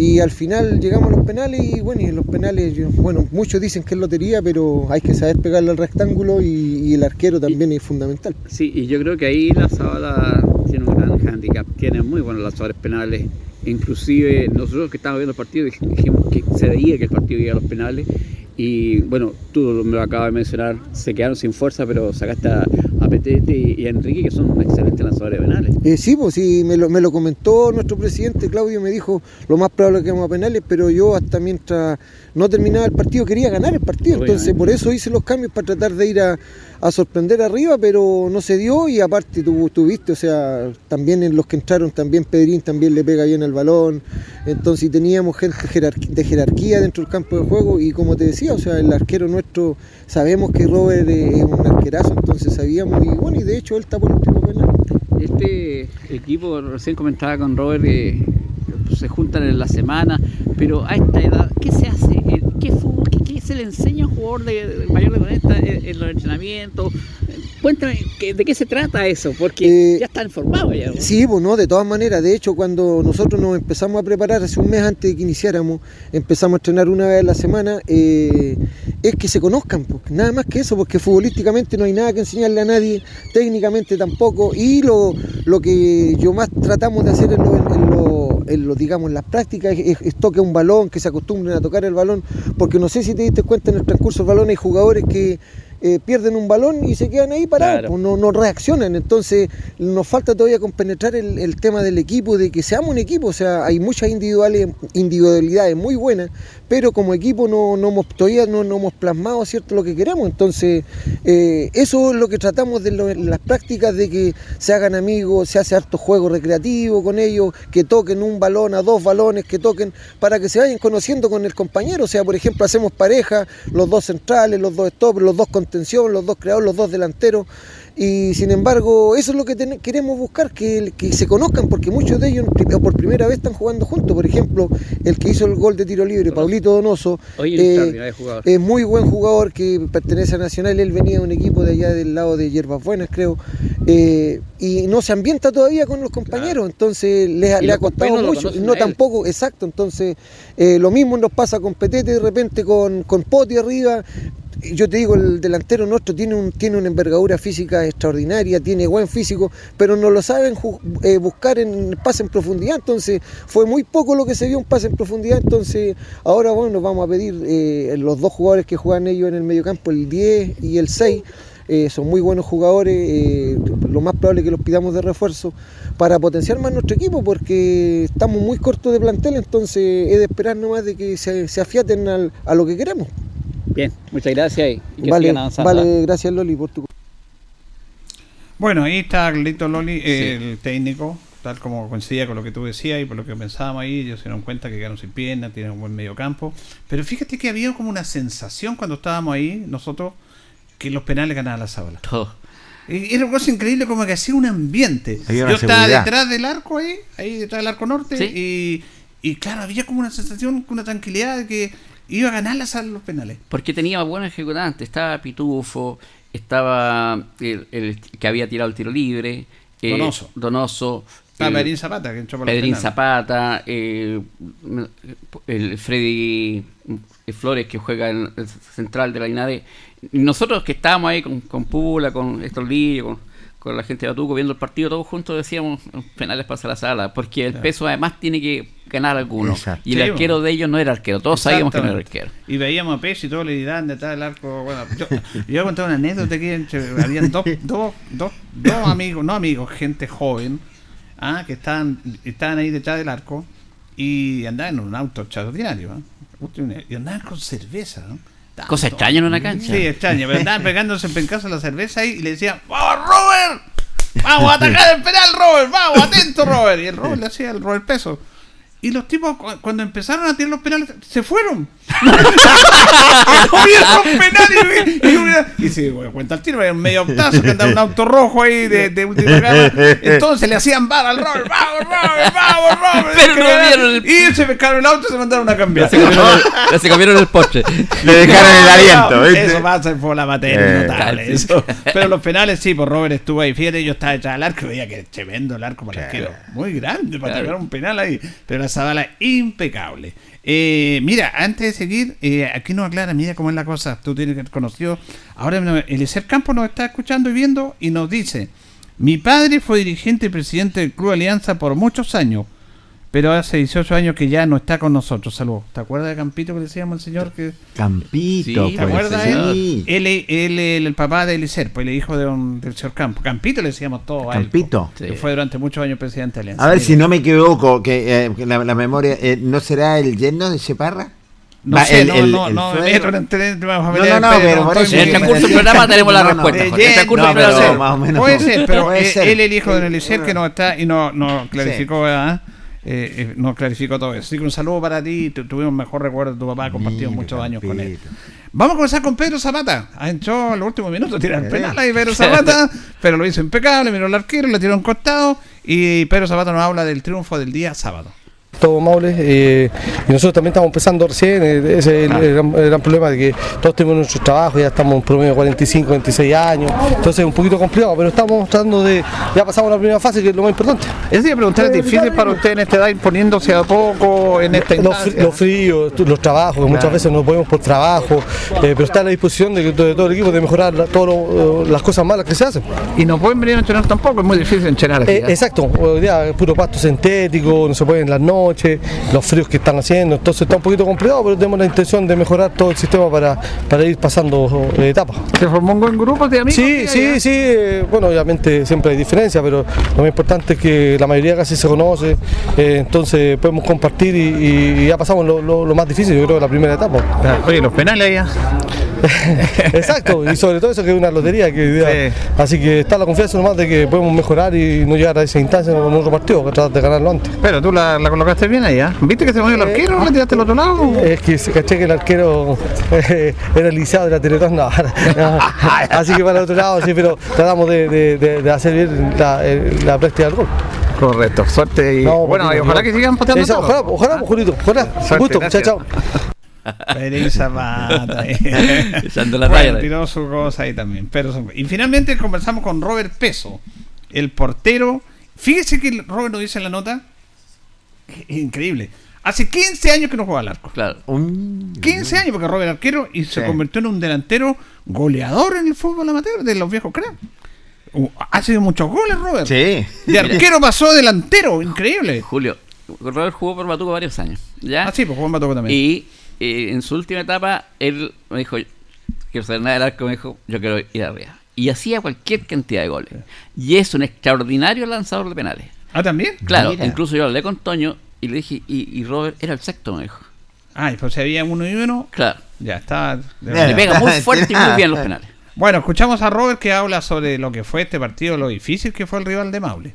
Y al final llegamos a los penales y bueno, y en los penales, bueno, muchos dicen que es lotería, pero hay que saber pegarle al rectángulo y, y el arquero también es fundamental. Sí, y yo creo que ahí la Zavala tiene un gran handicap, tiene muy buenos lanzadores penales. Inclusive nosotros que estábamos viendo el partido dij- dijimos que se veía que el partido iba a los penales y bueno, tú me lo acabas de mencionar, se quedaron sin fuerza, pero sacaste a, a Petete y, y a Enrique que son excelentes lanzadores penales. Eh, sí, pues sí, me lo, me lo comentó nuestro presidente Claudio, me dijo lo más probable que vamos a penales, pero yo hasta mientras no terminaba el partido quería ganar el partido, entonces por eso hice los cambios para tratar de ir a, a sorprender arriba, pero no se dio y aparte tú, tú o sea, también en los que entraron, también Pedrín también le pega bien al balón, entonces teníamos gente de jerarquía dentro del campo de juego y como te decía, o sea, el arquero nuestro, sabemos que Robert es un arquerazo, entonces sabíamos y bueno, y de hecho él está por el último penal. Este equipo, recién comentaba con Robert, se juntan en la semana, pero a esta edad, ¿qué se hace? ¿Qué fútbol? ¿Qué, qué se le enseña a un jugador de, de mayor de 40 en, en los entrenamientos? Cuéntame, ¿qué- ¿de qué se trata eso? Porque ya están formados ya. ¿no? Sí, pues no, de todas maneras. De hecho, cuando nosotros nos empezamos a preparar hace un mes antes de que iniciáramos, empezamos a entrenar una vez a la semana, eh, es que se conozcan, pues, nada más que eso, porque futbolísticamente no hay nada que enseñarle a nadie, técnicamente tampoco, y lo, lo que yo más tratamos de hacer en lo, en lo- en lo, digamos, las prácticas es- es toque un balón, que se acostumbren a tocar el balón, porque no sé si te diste cuenta en el transcurso del balón hay jugadores que eh, pierden un balón y se quedan ahí parados, Claro. pues, no, no reaccionan. Entonces nos falta todavía compenetrar el, el tema del equipo, de que seamos un equipo, o sea, hay muchas individuales, individualidades muy buenas, pero como equipo no, no hemos, todavía no, no hemos plasmado cierto lo que queremos. Entonces, eh, eso es lo que tratamos de las prácticas, de que se hagan amigos, se hace harto juego recreativo con ellos, que toquen un balón a dos balones, que toquen, para que se vayan conociendo con el compañero. O sea, por ejemplo, hacemos pareja, los dos centrales, los dos stoppers, los dos contención, los dos creadores, los dos delanteros. Y sin embargo, eso es lo que ten- queremos buscar, que, que se conozcan, porque muchos de ellos por primera vez están jugando juntos. Por ejemplo, el que hizo el gol de tiro libre, Paulito Donoso, eh, es muy buen jugador que pertenece a Nacional. Él venía de un equipo de allá del lado de Hierbas Buenas, creo. eh, y no se ambienta todavía con los compañeros, entonces le, ha- Y le ha costado mucho. No tampoco, exacto. Entonces, eh, lo mismo nos pasa con Petete de repente, con, con Poti arriba. Yo te digo, el delantero nuestro tiene, un, tiene una envergadura física extraordinaria, tiene buen físico, pero no lo saben eh, buscar en pase en profundidad. Entonces, fue muy poco lo que se vio en pase en profundidad. Entonces, ahora bueno, vamos a pedir eh, los dos jugadores que juegan ellos en el mediocampo, el 10 y el 6. eh, son muy buenos jugadores, lo más probable es que los pidamos de refuerzo para potenciar más nuestro equipo porque estamos muy cortos de plantel, entonces es de esperar nomás de que se, se afiaten a lo que queremos. Bien, muchas gracias y que Vale, sigan avanzando. vale, gracias Loli por tu... Bueno, ahí está Carlito Loli, el técnico, tal como coincidía con lo que tú decías y por lo que pensábamos ahí, ellos se dieron cuenta que quedaron sin piernas, tienen un buen medio campo. Pero fíjate que había como una sensación cuando estábamos ahí, nosotros, que los penales ganaban la sábala. Y Era una cosa increíble como que hacía un ambiente. Yo estaba seguridad. detrás del arco ahí, ahí detrás del arco norte, Sí. y, y claro, había como una sensación, una tranquilidad de que iba a ganar la sala los penales. Porque tenía buenos ejecutantes. Estaba Pitufo, estaba el, el que había tirado el tiro libre. eh, Donoso. Donoso. Ah, eh, Pedrín Zapata, que entró por Pedrín. Zapata. eh, el Freddy Flores, que juega en el central de la INADE. Nosotros que estábamos ahí con, con Pula, con Estor Lillo, con, con la gente de Batuco, viendo el partido todos juntos, decíamos penales para la sala. Porque el Claro. peso además tiene que ganar alguno. Exacto. Y el Sí, arquero de ellos no era arquero. Todos sabíamos que no era arquero. Y veíamos a Pech y todo le dan detrás del arco. Bueno, yo, yo a contar una anécdota que entre- habían dos, dos, dos, dos amigos, no amigos, gente joven, ah, que estaban, estaban ahí detrás del arco y andaban en un auto extraordinario. ¿ah? Y andaban con cerveza. ¿no? Cosa todos- extraña en una cancha. Sí, extraña, pero andaban pegándose en pencazo la cerveza ahí y le decían, ¡Vamos, Robert! ¡Vamos a atacar el penal, Robert! ¡Vamos, atento, Robert! Y el Robert le hacía el Robert Peso. Y los tipos, cu- cuando empezaron a tirar los penales, se fueron. Penales y, y, y, y sí, bueno, cuenta el tiro, era un medio octazo que andaba un auto rojo ahí de, de última gama. Entonces le hacían bar al Robert, vamos, Robert, vamos, Robert. Pero no Que- vieron el- Y se pescaron el auto y se mandaron a cambiar. Se cambiaron el, se cambiaron el postre. Le dejaron el aliento, ¿viste? Eso pasa por la materia, Eh, notable. eso. Pero los penales, sí, por Robert estuvo ahí. Fíjate, yo estaba detrás del arco y veía que tremendo el arco para el arquero. Muy grande para Claro. tirar un penal ahí. Pero la Zabala impecable. Eh, mira, antes de seguir, eh, aquí nos aclara, mira cómo es la cosa. Tú tienes que conocido. Ahora Eliezer Campos nos está escuchando y viendo y nos dice: Mi padre fue dirigente y presidente del Club Alianza por muchos años. Pero hace 18 años que ya no está con nosotros. Saludos. ¿Te acuerdas de Campito que le decíamos al señor que Campito, Sí, ¿Te pues, acuerdas sí. él? Él, él, el, el papá de Elicer, pues el hijo de un, del señor Campo. Campito le decíamos todo a él, Campito. que fue durante muchos años presidente de Alianza. A ver Mira. si no me equivoco, que, eh, que la, la memoria, eh, ¿no será el yerno de Cheparra? No Va, sé, el- no, el- no, el no, a No, no, no, pero por eso En el transcurso del programa tenemos la no, no, respuesta. En el Jen- transcurso no, del pero programa- ser, más o menos. Puede ser, pero eh, él el hijo de Elicer que no está y no, no clarificó, ¿verdad? Eh, eh, no clarificó todo eso. Así que un saludo para ti. Tu- tuvimos mejor recuerdo de tu papá, compartido Mira, muchos años con él. Vamos a comenzar con Pedro Zapata. Ha entró en los últimos minutos tirar el penal ahí Pedro Zapata, pero lo hizo impecable, miró al arquero, le tiró un costado y Pedro Zapata nos habla del triunfo del día sábado. Todo Maule eh, y nosotros también estamos empezando recién, eh, ese es el, el gran, el gran problema de que todos tenemos nuestro trabajo, ya estamos en promedio de 45, 26 años, entonces es un poquito complicado, pero estamos tratando de, ya pasamos la primera fase que es lo más importante. Es decir, preguntar, ¿es difícil para usted en esta edad imponiéndose a poco en esta Los, los fríos, los trabajos, que muchas Claro. veces no podemos por trabajo, eh, pero está a la disposición de, de todo el equipo de mejorar la- todas las cosas malas que se hacen. Y no pueden venir a entrenar tampoco, es muy difícil entrenar aquí. Exacto, hoy día es puro pasto sintético, no se puede en las noches, los fríos que están haciendo, entonces está un poquito complicado, pero tenemos la intención de mejorar todo el sistema para, para ir pasando eh, etapas. ¿Se formó un buen grupo de amigos? Sí, sí, sí, eh, bueno, obviamente siempre hay diferencias, pero lo más importante es que la mayoría casi se conoce, eh, entonces podemos compartir y, y ya pasamos lo, lo- lo más difícil, yo creo, la primera etapa. Oye, los penales ya. Exacto, y sobre todo eso que es una lotería. Que Así que está la confianza nomás de que podemos mejorar y no llegar a esa instancia en otro partido, que tratar de ganarlo antes. Pero tú la, la colocaste bien ahí, ¿ah? ¿Viste que se movió el arquero? ¿No le tiraste al otro lado? Es que se caché que el arquero eh, era liceo de la Teletón, no. Así que para el otro lado, sí, pero tratamos de, de- de- de hacer bien la, el- la práctica del gol. Correcto, suerte y bueno, y ojalá que sigan pateando Esa-. Ojalá, ojalá, pues, Julito, ojalá. Suerte, Gusto, chao, chao. Pérez Zapata. Echando la Bueno, raya. tiró su cosa ahí también. Pero son- y finalmente conversamos con Robert Peso, el portero. Fíjese que Robert nos dice en la nota. Increíble. Hace 15 años que no juega al arco. Claro. 15 años porque Robert arquero y se convirtió en un delantero goleador en el fútbol amateur de los viejos cracks. Uh, ha sido muchos goles, Robert. Sí. De arquero pasó a delantero, increíble. Julio, Robert jugó por Batuco varios años. ¿ya? Ah, sí, pues jugó en Batuco también. Y eh, en su última etapa, él me dijo, quiero saber nada del arco, me dijo, yo quiero ir arriba. Y hacía cualquier cantidad de goles. Y es un extraordinario lanzador de penales. Ah, también. Claro, Mira. incluso yo hablé con Toño y le dije, y, y Robert era el sexto, me dijo. Ah, y pues si había uno y uno. Claro. Ya está. Le pega muy fuerte y muy bien los penales. Bueno, escuchamos a Robert que habla sobre lo que fue este partido, lo difícil que fue el rival de Maule.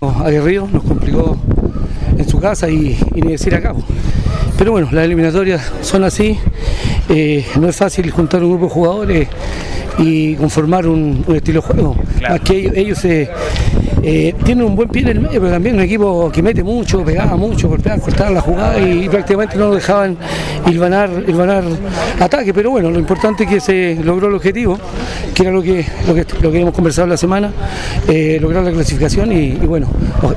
Aguerrido nos complicó en su casa y, y ni decir acá. Pero bueno, las eliminatorias son así. eh, no es fácil juntar un grupo de jugadores y conformar un, un estilo de juego. Más que ellos, ellos eh, eh, tienen un buen pie en el medio, pero también un equipo que mete mucho, pegaba mucho, golpeaban, cortaban la jugada y, prácticamente no nos dejaban hilvanar, hilvanar ataque. Pero bueno, lo importante es que se logró el objetivo, que era lo que, lo que, lo que hemos conversado la semana, eh, lograr la clasificación y, y bueno,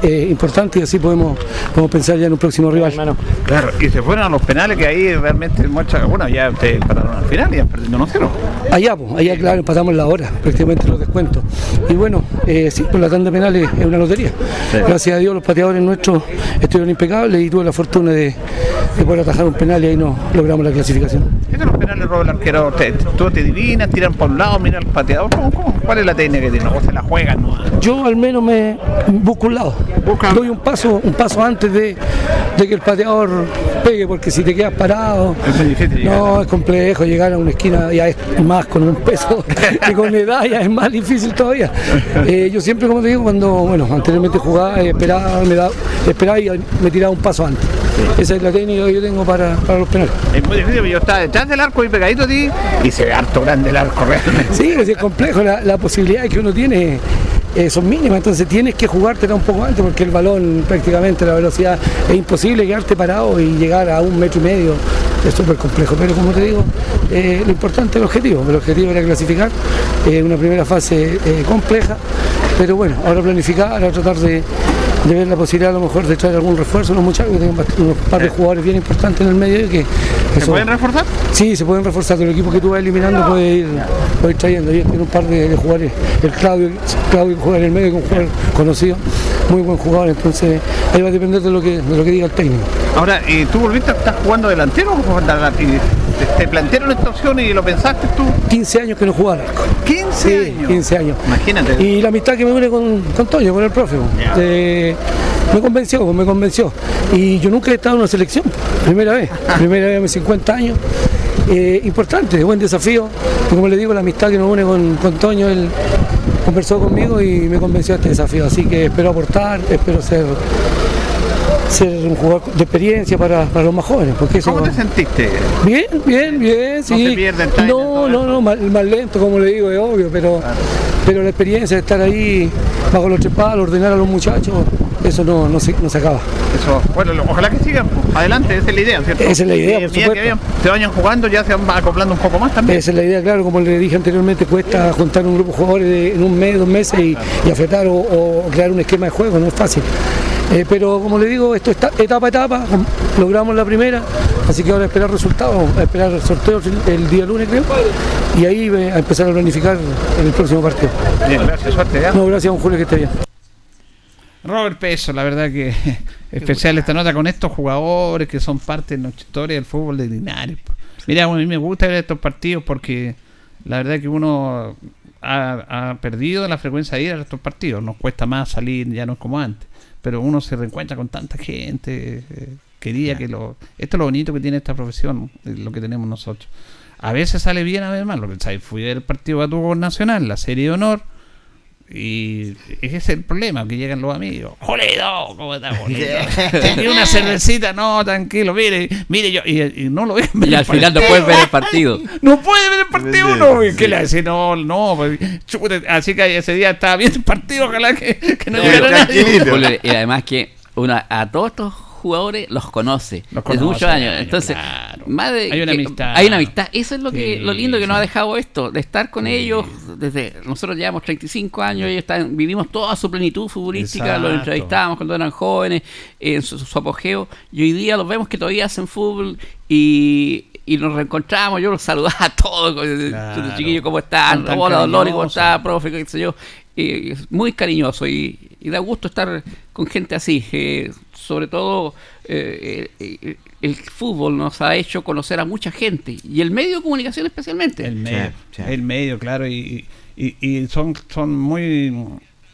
eh, importante y así podemos, podemos pensar ya en un próximo rival. Claro, y se fueron a los penales que ahí realmente muestra, bueno, ya ustedes pararon al final y ya perdiendo 1-0. Allá, pues, allá claro, empatamos la hora, prácticamente los descuentos. Y bueno, eh, sí, pues la tanda de es una lotería. Gracias a Dios los pateadores nuestros estuvieron impecables y tuve la fortuna de, de poder atajar un penal y ahí nos logramos la clasificación. Estos los penales, Robert, el arquero, te, tú te divinas, tiran por un lado, mira al pateador, ¿cómo, cómo? ¿cuál es la técnica que tiene? ¿O se la juegan? No? Yo al menos me busco un lado, doy un paso, un paso antes de, de que el pateador pegue, porque si te quedas parado, no es complejo llegar a una esquina ya es más con un peso que con edad ya es más difícil todavía. Eh, yo siempre, como te digo, cuando bueno anteriormente jugaba, esperaba, me da, esperaba y me tiraba un paso antes. Esa es la técnica que yo tengo para, para los penales. Es muy difícil, porque yo estaba detrás del arco y pegadito a ti y se ve harto grande el arco realmente. Sí, es complejo, la, la posibilidad que uno tiene eh, son mínimas, entonces tienes que jugártela un poco antes porque el balón prácticamente la velocidad es imposible quedarte parado y llegar a un metro y medio, es súper complejo, pero como te digo, eh, lo importante es el objetivo, el objetivo era clasificar, eh, una primera fase eh, compleja, pero bueno, ahora planificar, ahora tratar de, de ver la posibilidad a lo mejor de traer algún refuerzo, unos muchachos que tengan unos par de jugadores bien importantes en el medio y que... ¿Se pueden reforzar? Sí, se pueden reforzar. El equipo que tú vas eliminando puede ir, puede ir trayendo. Ellos tienen un par de, de jugadores. El Claudio, Claudio que juega en el medio, que es un jugador conocido, muy buen jugador. Entonces, ahí va a depender de lo que, de lo que diga el técnico. Ahora, ¿y tú volviste a estar jugando delantero o jugando? Y te, te plantearon esta opción y lo pensaste tú? 15 años que no jugaba al arco. 15 años. 15 años. Imagínate. Y la amistad que me une con, con Toño, con el profe. Eh, me convenció, me convenció. Y yo nunca he estado en una selección, primera vez, primera vez a mis 50 años. Eh, importante, buen desafío. Y como le digo, la amistad que nos une con, con Toño, él conversó conmigo y me convenció a este desafío. Así que espero aportar, espero ser, ser un jugador de experiencia para, para los más jóvenes. Porque eso, ¿Cómo te sentiste? Bien, bien, bien, sí. se pierde el timing, No, no, no, más, más lento, como le digo, es obvio, pero, pero la experiencia de estar ahí bajo los tres palos, ordenar a los muchachos, eso no, no, se, no se acaba. Eso, bueno, lo- ojalá que sigan adelante, esa es la idea, ¿cierto? Esa es la idea, por medida que supuesto. vayan- se vayan jugando, ya se van acoplando un poco más también. Esa es la idea, claro, como le dije anteriormente, cuesta juntar un grupo de jugadores de- en un mes, dos meses y, y afectar o, o crear un esquema de juego, no es fácil. Eh, pero como le digo, esto está etapa a etapa, logramos la primera, así que ahora esperar resultados, esperar el sorteo el, el día lunes creo, y ahí eh, a empezar a planificar el próximo partido. Bien, gracias, suerte. ¿ya? No, gracias, don Julio, que esté bien. Robert Peso, la verdad que especial esta nota con estos jugadores que son parte de nuestra historia del fútbol de Linares. Mira, a mí me gusta ver estos partidos porque la verdad que uno ha, ha perdido la frecuencia de ir a estos partidos. Nos cuesta más salir, ya no es como antes. Pero uno se reencuentra con tanta gente. eh, quería que lo... Esto es lo bonito que tiene esta profesión, eh, lo que tenemos nosotros. A veces sale bien, a veces mal. Lo que sabes, fui del partido con Nacional, la serie de honor. Y ese es el problema, que llegan los amigos. Joledo, ¿cómo está Joledo? Tenía una cervecita, no, tranquilo, mire, mire yo, y, y no lo ven. Y al final no puedes ver el partido. No puede ver el partido uno. ¿Y ¿Qué le hace? No, no. pues, así que ese día estaba bien el partido, ojalá que, que no llegara nadie. Y además que una, a todos estos jugadores los conoce Los desde conoce, muchos años. años, Entonces, más de Hay una que- amistad. Hay una amistad. Eso es lo que Sí, lo lindo que nos ha dejado esto, de estar con ellos desde nosotros llevamos 35 años, ellos están, vivimos toda su plenitud futbolística, los entrevistábamos cuando eran jóvenes, en su, su apogeo, y hoy día los vemos que todavía hacen fútbol y y nos reencontramos, yo los saludaba a todos, Claro. chiquillos, ¿cómo están? Hola, don Lori, ¿cómo está, profe? ¿Qué sé yo? Y es muy cariñoso y, y da gusto estar con gente así. eh, sobre todo, eh, eh, el fútbol nos ha hecho conocer a mucha gente y el medio de comunicación especialmente. El medio, el medio, claro, y, y, y son, son muy...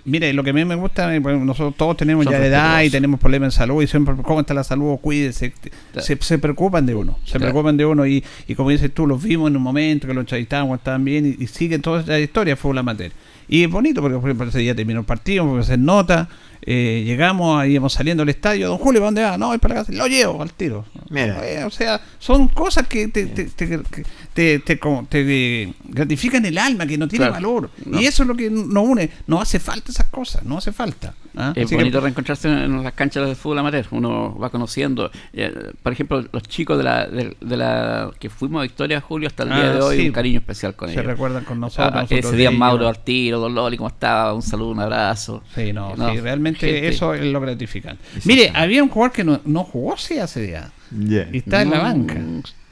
Mire, lo que a mí me gusta, eh, bueno, nosotros todos tenemos Son ya de edad y tenemos problemas en salud y siempre, ¿cómo está la salud? Cuídese. Se, se preocupan de uno, se Claro. preocupan de uno y, y como dices tú, los vimos en un momento que los entrevistamos, estaban bien y, y siguen toda la historia, fue la materia. Y es bonito porque, por ejemplo, ese día terminó el partido, porque se nota, eh, llegamos, ahí íbamos saliendo al estadio, don Julio, ¿para dónde va? No, es para la casa, lo llevo al tiro. Mira. Eh, o sea, son cosas que te, te, te, te- te- como te, eh, gratifican el alma, que no tiene Claro. valor. No. Y eso es lo que nos une. No hace falta esas cosas, no hace falta. ¿ah? Es Así que- bonito reencontrarse en las canchas de fútbol amateur. Uno va conociendo. eh, por ejemplo, los chicos de la, de, de la que fuimos a Victoria Julio hasta el día Ah, de hoy, sí. un cariño especial con Se ellos. recuerdan con nosotros, Ah, nosotros ese día de Mauro ellos. Artiro, Don Loli, ¿cómo estaba? Un saludo, un abrazo. Sí, no, sí, realmente gente- eso es lo gratificante. Mire, había un jugador que no, no jugó sí hace día. Y está en la banca.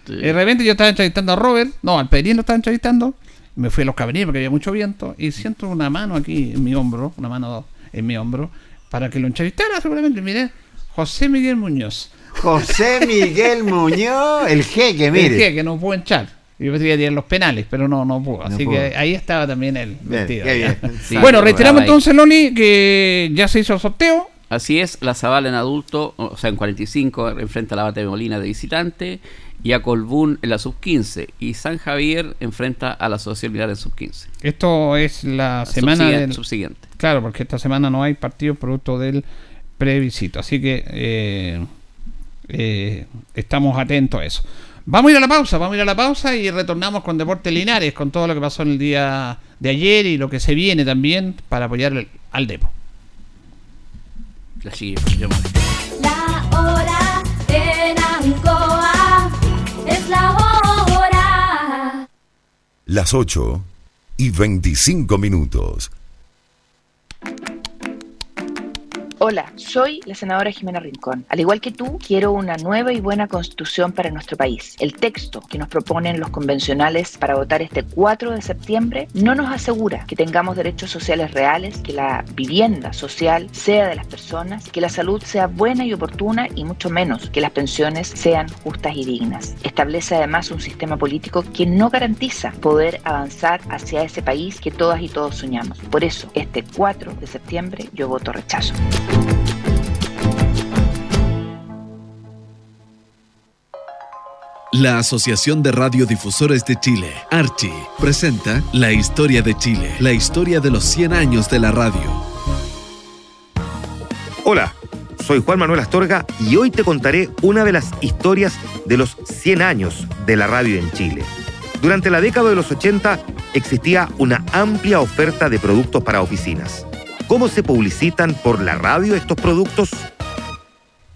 sí. De repente yo estaba entrevistando a Robert, no, al Pedrín lo estaba entrevistando. Me fui a los caballeros porque había mucho viento y siento una mano aquí en mi hombro, una mano en mi hombro, para que lo entrevistara seguramente. Miré, José Miguel Muñoz. José Miguel Muñoz, el jeque, mire. El que, que no pudo echar. Yo pensé que iba a tirar los penales, pero no, no pudo. Así pudo. que ahí estaba también él. Bien, vestido, bien. Sí, bueno, reiteramos entonces, Loli, que ya se hizo el sorteo. Así es, la Zavala en adulto, o sea, en 45, enfrenta a la Bate de Molina de visitante, y a Colbún en la sub-15, y San Javier enfrenta a la Asociación Militar en sub-15. Esto es la semana subsiguiente- del... subsiguiente. Claro, porque esta semana no hay partido producto del previsito. Así que eh, eh, estamos atentos a eso. Vamos a ir a la pausa, vamos a ir a la pausa y retornamos con Deportes Linares, con todo lo que pasó en el día de ayer y lo que se viene también para apoyar el- al Depo. La sigue, yo me- La hora en Ancoa es la hora. Las 8 y 25 minutos. Hola, soy la senadora Jimena Rincón. Al igual que tú, quiero una nueva y buena constitución para nuestro país. El texto que nos proponen los convencionales para votar este 4 de septiembre no nos asegura que tengamos derechos sociales reales, que la vivienda social sea de las personas, que la salud sea buena y oportuna y mucho menos que las pensiones sean justas y dignas. Establece además un sistema político que no garantiza poder avanzar hacia ese país que todas y todos soñamos. Por eso, este 4 de septiembre yo voto rechazo. La Asociación de Radiodifusores de Chile, Archi, presenta La Historia de Chile, la historia de los 100 años de la radio. Hola, soy Juan Manuel Astorga y hoy te contaré una de las historias de los 100 años de la radio en Chile. Durante la década de los 80 existía una amplia oferta de productos para oficinas. ¿Cómo se publicitan por la radio estos productos?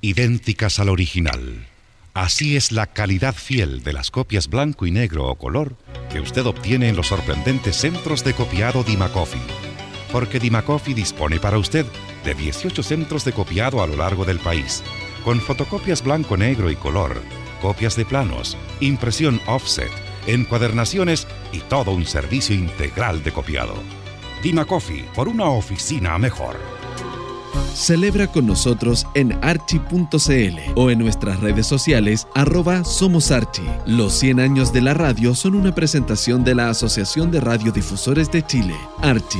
idénticas al original. Así es la calidad fiel de las copias blanco y negro o color que usted obtiene en los sorprendentes centros de copiado Dimacoffee. Porque Dimacoffee dispone para usted de 18 centros de copiado a lo largo del país, con fotocopias blanco, negro y color, copias de planos, impresión offset, encuadernaciones y todo un servicio integral de copiado. Dimacoffee, por una oficina mejor. Celebra con nosotros en archi.cl o en nuestras redes sociales arroba Somos Archi. Los 100 años de la radio son una presentación de la Asociación de Radiodifusores de Chile, Archi.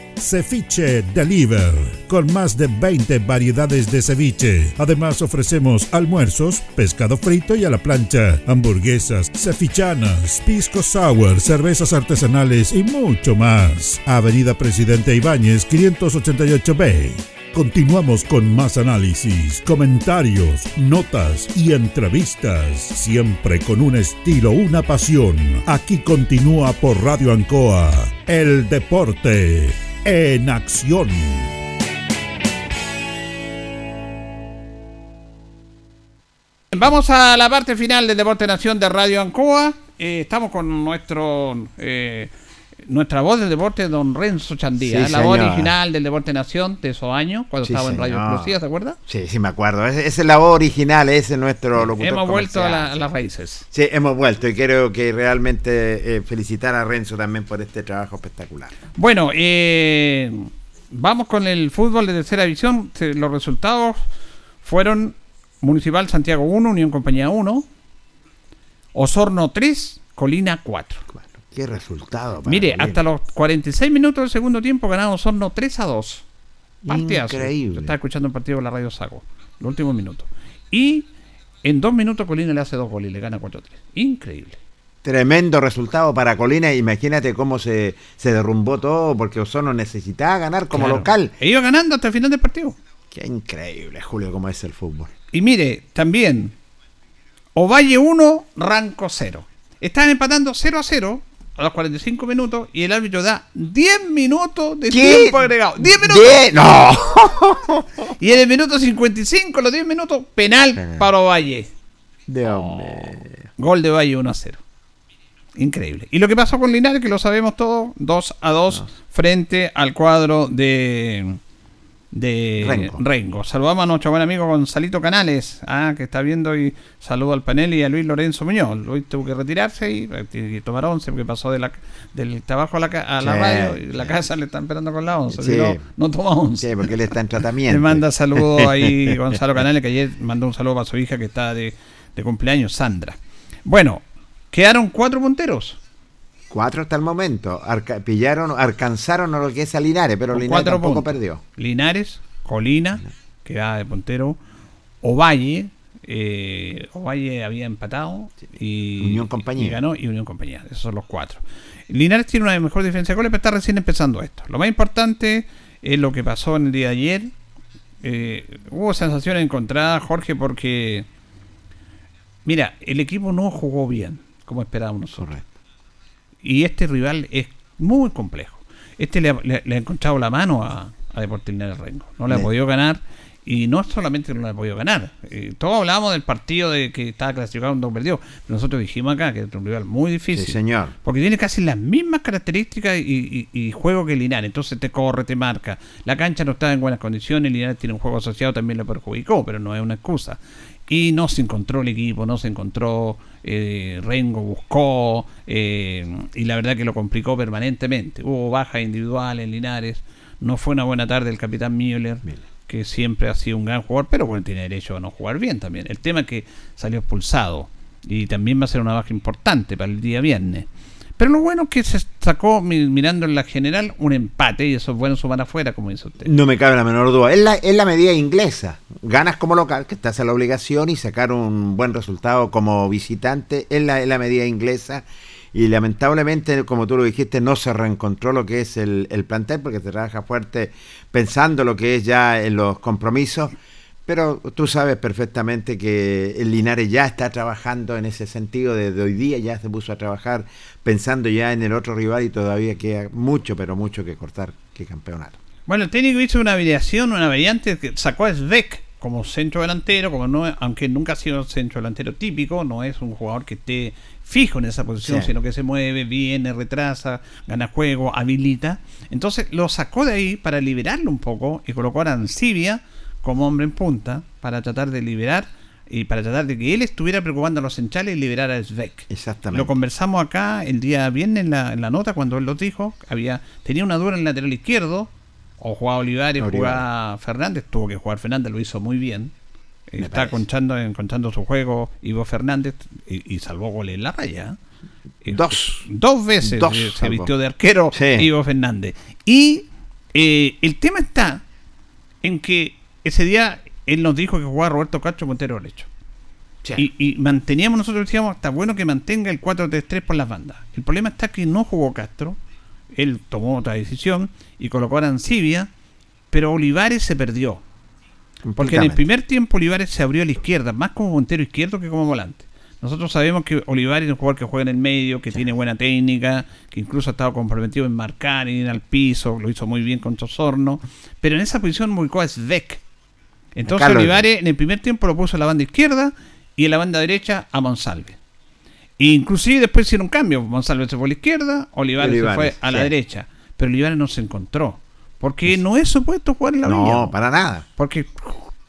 Ceviche Deliver, con más de 20 variedades de ceviche. Además ofrecemos almuerzos, pescado frito y a la plancha, hamburguesas, cevichanas, pisco sour, cervezas artesanales y mucho más. Avenida Presidente Ibáñez 588B. Continuamos con más análisis, comentarios, notas y entrevistas, siempre con un estilo, una pasión. Aquí continúa por Radio Ancoa, el deporte en acción. Vamos a la parte final del Deporte Nación de Radio Ancoa. Eh, estamos con nuestro eh, nuestra voz del deporte, don Renzo Chandía, Sí, la voz original del Deporte Nación de esos años, cuando Sí, estaba en Radio. Explosiva, ¿te acuerdas? Sí, sí, me acuerdo. Esa es la voz original, ese es nuestro locutor Hemos vuelto a, comercial. la- a las raíces. Sí, hemos vuelto y quiero que realmente eh, felicitar a Renzo también por este trabajo espectacular. Bueno, eh, vamos con el fútbol de tercera división. Se- Los resultados fueron Municipal Santiago 1, Unión Compañía 1, Osorno 3, Colina 4. Qué resultado. Mire, hasta los 46 minutos del segundo tiempo ganaba Osorno 3 a 2. Partidazo. Increíble. Yo estaba escuchando un partido de la Radio Sago, los últimos minutos. Y en dos minutos Colina le hace dos goles y le gana 4-3. Increíble. Tremendo resultado para Colina. Imagínate cómo se, se derrumbó todo porque Osorno necesitaba ganar como Claro. local. E iba ganando hasta el final del partido. Qué increíble, Julio, cómo es el fútbol. Y mire, también, Ovalle 1, Ranco 0. Estaban empatando 0 a 0 a los 45 minutos y el árbitro da 10 minutos de ¿Qué? tiempo agregado. ¡10 minutos! ¿Qué? ¡No! Y en el minuto 55, los 10 minutos, penal para Ovalle. De Gol de Ovalle 1 a 0. Increíble. Y lo que pasó con Linares, que lo sabemos todos, 2 a 2 frente al cuadro de de Rengo. Rengo. Saludamos a nuestro buen amigo Gonzalito Canales, ah, que está viendo y saludo al panel y a Luis Lorenzo Muñoz. Luis tuvo que retirarse y, y tomar once porque pasó de la, del trabajo a la, a la Sí, radio y la casa le están esperando con la once. Sí. no, no toma once. Sí, porque él está en tratamiento. Le manda saludos ahí Gonzalo Canales, que ayer mandó un saludo para su hija que está de, de cumpleaños, Sandra. Bueno, quedaron cuatro punteros. Cuatro hasta el momento. Arca- pillaron, alcanzaron a lo que es a Linares, pero con Linares tampoco puntos. perdió. Linares, Colina, que va de puntero, Ovalle, eh, Ovalle había empatado y Unión Compañía. y ganó y Unión Compañía. Esos son los cuatro. Linares tiene una mejor defensa de goles, pero está recién empezando esto. Lo más importante es lo que pasó en el día de ayer. eh, hubo sensaciones encontradas, Jorge, porque, mira, el equipo no jugó bien, como esperábamos nosotros. Y este rival es muy complejo. Este le ha, le- le ha encontrado la mano a, a Deportivo Linares Rengo. No le ha podido ganar. Y no solamente no le ha podido ganar. eh, todos hablábamos del partido de que estaba clasificado un dos perdido. Pero nosotros dijimos acá que es un rival muy difícil. Sí, señor. Porque tiene casi las mismas características y, y- y juego que Linares. Entonces te corre, te marca. La cancha no está en buenas condiciones. Linares tiene un juego asociado, también lo perjudicó, pero no es una excusa. Y no se encontró el equipo, no se encontró. eh, Rengo buscó. eh, y la verdad que lo complicó permanentemente. Hubo bajas individuales en Linares. No fue una buena tarde el capitán Müller. Que siempre ha sido un gran jugador, pero bueno, tiene derecho a no jugar bien también. El tema es que salió expulsado. Y también va a ser una baja importante para el día viernes. Pero lo bueno es que se sacó, mi- mirando en la general, un empate y eso es bueno sumar afuera, como dice usted. No me cabe la menor duda. Es la, es la medida inglesa. Ganas como local, que estás a la obligación, y sacar un buen resultado como visitante es la, es la medida inglesa. Y lamentablemente, como tú lo dijiste, no se reencontró lo que es el, el plantel, porque se trabaja fuerte pensando lo que es ya en los compromisos. Pero tú sabes perfectamente que el Linares ya está trabajando en ese sentido, desde hoy día ya se puso a trabajar pensando ya en el otro rival y todavía queda mucho, pero mucho que cortar que campeonato. Bueno, el técnico hizo una variación, una variante que sacó a Svek como centro delantero, como no, aunque nunca ha sido centro delantero típico, no es un jugador que esté fijo en esa posición, Sí. sino que se mueve, viene, retrasa, gana juego, habilita. Entonces lo sacó de ahí para liberarlo un poco y colocó a Arancibia como hombre en punta para tratar de liberar y para tratar de que él estuviera preocupando a los centrales y liberar a Svek. Exactamente. Lo conversamos acá el día viernes en la, en la nota cuando él lo dijo. Había, tenía una duda en el lateral izquierdo. O jugaba Olivares, Olivares. jugaba Fernández. Tuvo que jugar Fernández, lo hizo muy bien. Me Está parece. conchando, encontrando su juego Ivo Fernández y, y salvó goles en la raya. Eh, Dos. Dos veces Dos se vistió de arquero Sí. Ivo Fernández. Y eh, el tema está en que ese día él nos dijo que jugaba Roberto Cacho puntero derecho. Y, y manteníamos, nosotros decíamos, está bueno que mantenga el 4-3-3 por las bandas. El problema está que no jugó Castro. Él tomó otra decisión y colocó a Arancibia, pero Olivares se perdió. Porque en el primer tiempo Olivares se abrió a la izquierda, más como puntero izquierdo que como volante. Nosotros sabemos que Olivares es un jugador que juega en el medio, que tiene buena técnica, que incluso ha estado comprometido en marcar, en ir al piso, lo hizo muy bien contra Osorno, pero en esa posición ubicó a Svek. Entonces Carlos Olivares en el primer tiempo lo puso a la banda izquierda y en la banda derecha a Monsalve. E inclusive después hicieron un cambio, Monsalve se fue a la izquierda, Olivares, Olivares, se fue a la sí. derecha, pero Olivares no se encontró. Porque no es supuesto jugar en la No, orilla. para nada. Porque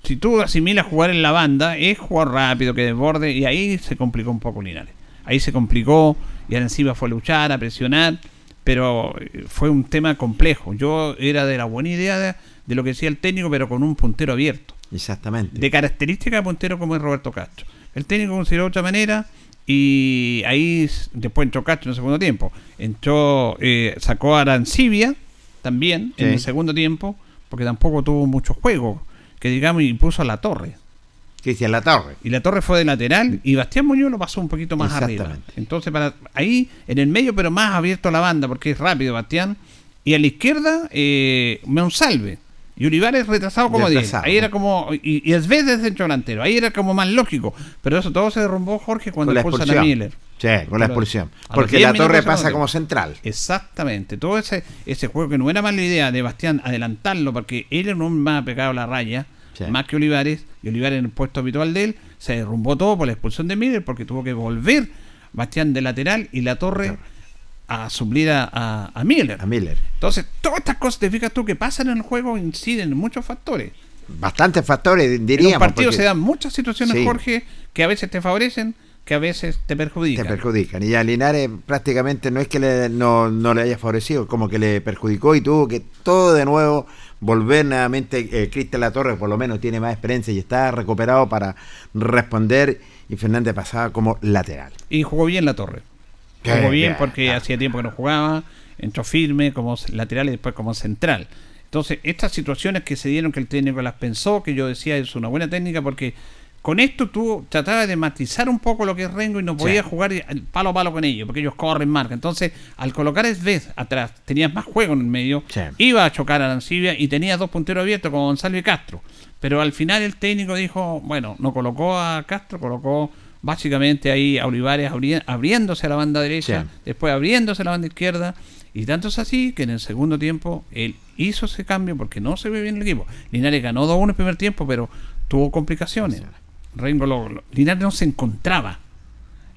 si tú asimilas jugar en la banda, es jugar rápido, que desborde, y ahí se complicó un poco Linares. Ahí se complicó, y ahora encima fue a luchar, a presionar, pero eh, fue un tema complejo. Yo era de la buena idea de, de lo que decía el técnico, pero con un puntero abierto. Exactamente. De característica de puntero como es Roberto Castro. El técnico consideró de otra manera, y ahí después entró Castro en el segundo tiempo. Entró, eh, sacó a Arancibia también en Sí. el segundo tiempo, porque tampoco tuvo mucho juego, que digamos, y puso a la torre. Cristian La Torre. Y la torre fue de lateral y Bastián Muñoz lo pasó un poquito más arriba. Entonces, para ahí en el medio, pero más abierto a la banda, porque es rápido Bastián. Y a la izquierda, eh, Monsalve. Y Olivares retrasado como 10. Retrasado. Ahí era como. Y, y Esvez de centro delantero. Ahí era como más lógico. Pero eso todo se derrumbó, Jorge, cuando expulsan a. Miller. Sí, con la expulsión. Porque 10 la torre pasa como central. Exactamente. Todo ese, ese juego que no era mala idea de Bastián adelantarlo, porque él era un hombre más pegado a la raya, Sí. más que Olivares, y Olivares en el puesto habitual de él, se derrumbó todo por la expulsión de Miller, porque tuvo que volver Bastián de lateral y la torre a suplir a, a, a Miller. A Miller. Entonces, todas estas cosas, te fijas tú, que pasan en el juego inciden en muchos factores. Bastantes factores, En diríamos. un partido porque se dan muchas situaciones, Sí. Jorge, que a veces te favorecen, que a veces te perjudican. te perjudican. Y a Linares prácticamente no es que le- no, no le haya favorecido, como que le perjudicó y tuvo que todo de nuevo volver nuevamente. Eh, Cristian La Torre por lo menos tiene más experiencia y está recuperado para responder. Y Fernández pasaba como lateral. Y jugó bien la torre. Jugó bien porque claro. hacía tiempo que no jugaba, entró firme como lateral y después como central. Entonces, estas situaciones que se dieron, que el técnico las pensó, que yo decía es una buena técnica porque con esto tú tratabas de matizar un poco lo que es Rengo y no podías jugar palo a palo con ellos, porque ellos corren marca. Entonces, al colocar Esvez atrás, tenías más juego en el medio, iba a chocar a Arancibia y tenías dos punteros abiertos con Gonzalo y Castro. Pero al final el técnico dijo, bueno, no colocó a Castro, colocó básicamente ahí a Olivares abri- abriéndose a la banda derecha, después abriéndose a la banda izquierda. Y tanto es así que en el segundo tiempo él hizo ese cambio porque no se ve bien el equipo. Linares ganó 2-1 el primer tiempo, pero tuvo complicaciones. Lo- Linares no se encontraba.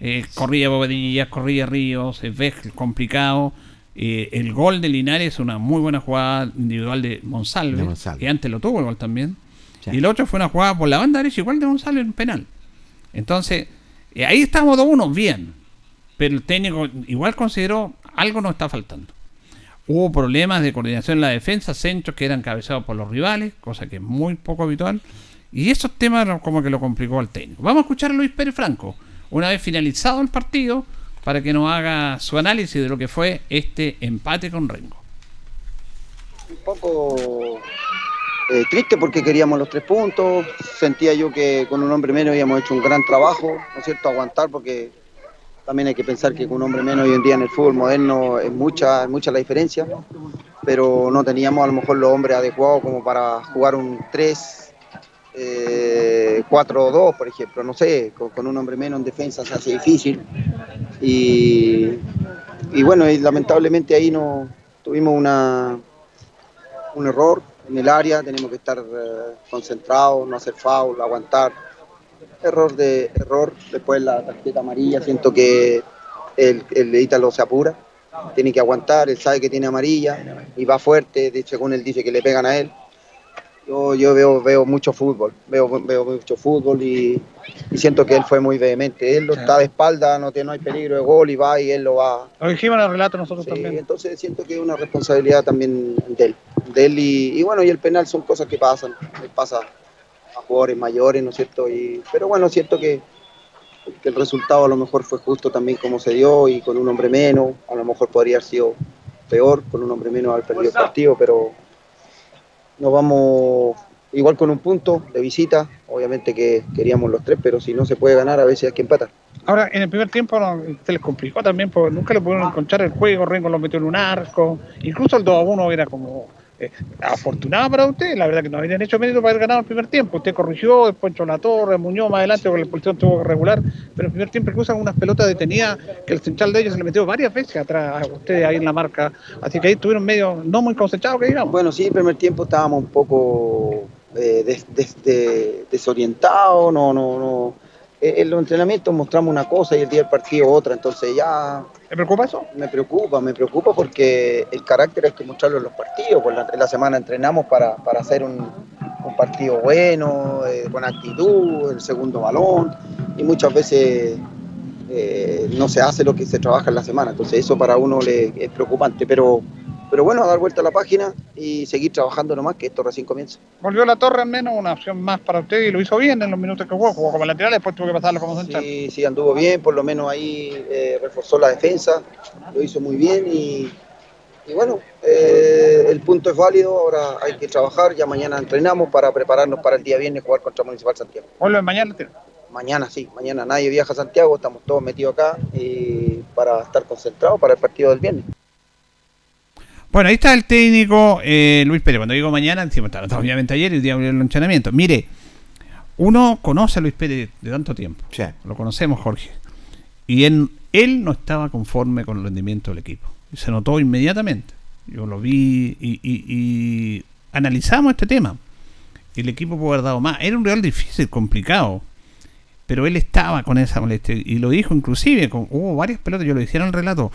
Eh, corría Bobadilla, corría Ríos, es ve complicado. Eh, el gol de Linares es una muy buena jugada individual de Monsalve, De Monsalve. que antes lo tuvo el gol también. Y el otro fue una jugada por la banda derecha, igual de Monsalve en penal. Entonces, eh, ahí estamos 2-1, bien. Pero el técnico igual consideró algo nos está faltando. Hubo problemas de coordinación en la defensa, centros que eran cabezados por los rivales, cosa que es muy poco habitual. Y esos temas como que lo complicó al técnico. Vamos a escuchar a Luis Pérez Franco, una vez finalizado el partido, para que nos haga su análisis de lo que fue este empate con Rengo. un poco eh, triste porque queríamos los tres puntos. Sentía yo que con un hombre menos habíamos hecho un gran trabajo, ¿no es cierto? Aguantar porque también hay que pensar que con un hombre menos hoy en día en el fútbol moderno es mucha, es mucha la diferencia, pero no teníamos a lo mejor los hombres adecuados como para jugar un 3, eh, 4-2, por ejemplo, no sé, con, con un hombre menos en defensa se hace difícil. Y, y bueno, y lamentablemente ahí no tuvimos una, un error en el área, tenemos que estar eh, concentrados, no hacer foul, aguantar. Error de error, después la tarjeta amarilla, siento que el, el Ítalo se apura, tiene que aguantar, él sabe que tiene amarilla y va fuerte, de según él dice que le pegan a él. Yo, yo veo, veo mucho fútbol, veo, veo mucho fútbol y, y siento que él fue muy vehemente. Él lo está de espalda, no, tiene, no hay peligro de gol y va y él lo va, Lo dijimos en el relato nosotros Sí, también. entonces siento que es una responsabilidad también de él. De él y, y bueno, y el penal son cosas que pasan, pasa a jugadores mayores, ¿no es cierto? Y, pero bueno, siento que, que el resultado a lo mejor fue justo también como se dio y con un hombre menos, a lo mejor podría haber sido peor, con un hombre menos haber perdido el partido, pero nos vamos igual con un punto de visita, obviamente que queríamos los tres, pero si no se puede ganar a veces hay que empatar. Ahora, en el primer tiempo se les complicó también porque nunca le pudieron encontrar el juego, Rengo lo metió en un arco, incluso el 2 a 1 era como eh, afortunado para usted, la verdad que no habían hecho mérito para haber ganado el primer tiempo, usted corrigió, después entró la torre, Muñoz más adelante porque la expulsión tuvo que regular, pero el primer tiempo incluso unas pelotas detenidas que el central de ellos se le metió varias veces atrás a ustedes ahí en la marca, así que ahí estuvieron medio no muy concentrados que digamos. Bueno, sí, el primer tiempo estábamos un poco eh, des- des- de- desorientados, no, no, no. Eh, En los entrenamientos mostramos una cosa y el día del partido otra, entonces ya... ¿Me preocupa eso? Me preocupa, me preocupa porque el carácter hay que mostrarlo en los partidos, pues la- en la semana entrenamos para, para hacer un, un partido bueno, eh, con actitud, el segundo balón, y muchas veces eh, no se hace lo que se trabaja en la semana, entonces eso para uno le, es preocupante, pero, pero bueno, a dar vuelta a la página y seguir trabajando nomás, que esto recién comienza. Volvió la torre al menos, una opción más para usted y lo hizo bien en los minutos que jugó, jugó como lateral, después tuvo que pasarlo como central. Sí, sí, anduvo bien, por lo menos ahí eh, reforzó la defensa, lo hizo muy bien y, y bueno, eh, el punto es válido, ahora hay que trabajar, ya mañana entrenamos para prepararnos para el día viernes jugar contra Municipal Santiago. Vuelve mañana, Mañana sí, mañana nadie viaja a Santiago, estamos todos metidos acá y para estar concentrados para el partido del viernes. Bueno, ahí está el técnico eh, Luis Pérez. Cuando digo mañana, decimos, está- obviamente ayer y el día del entrenamiento. Mire, uno conoce a Luis Pérez de tanto tiempo. Lo conocemos, Jorge. Y en, él no estaba conforme con el rendimiento del equipo. Se notó inmediatamente. Yo lo vi y, y- y analizamos este tema. El equipo pudo haber dado más. Era un real difícil, complicado. Pero él estaba con esa molestia. Y lo dijo inclusive. Con, hubo varias pelotas, yo lo decía en el relato.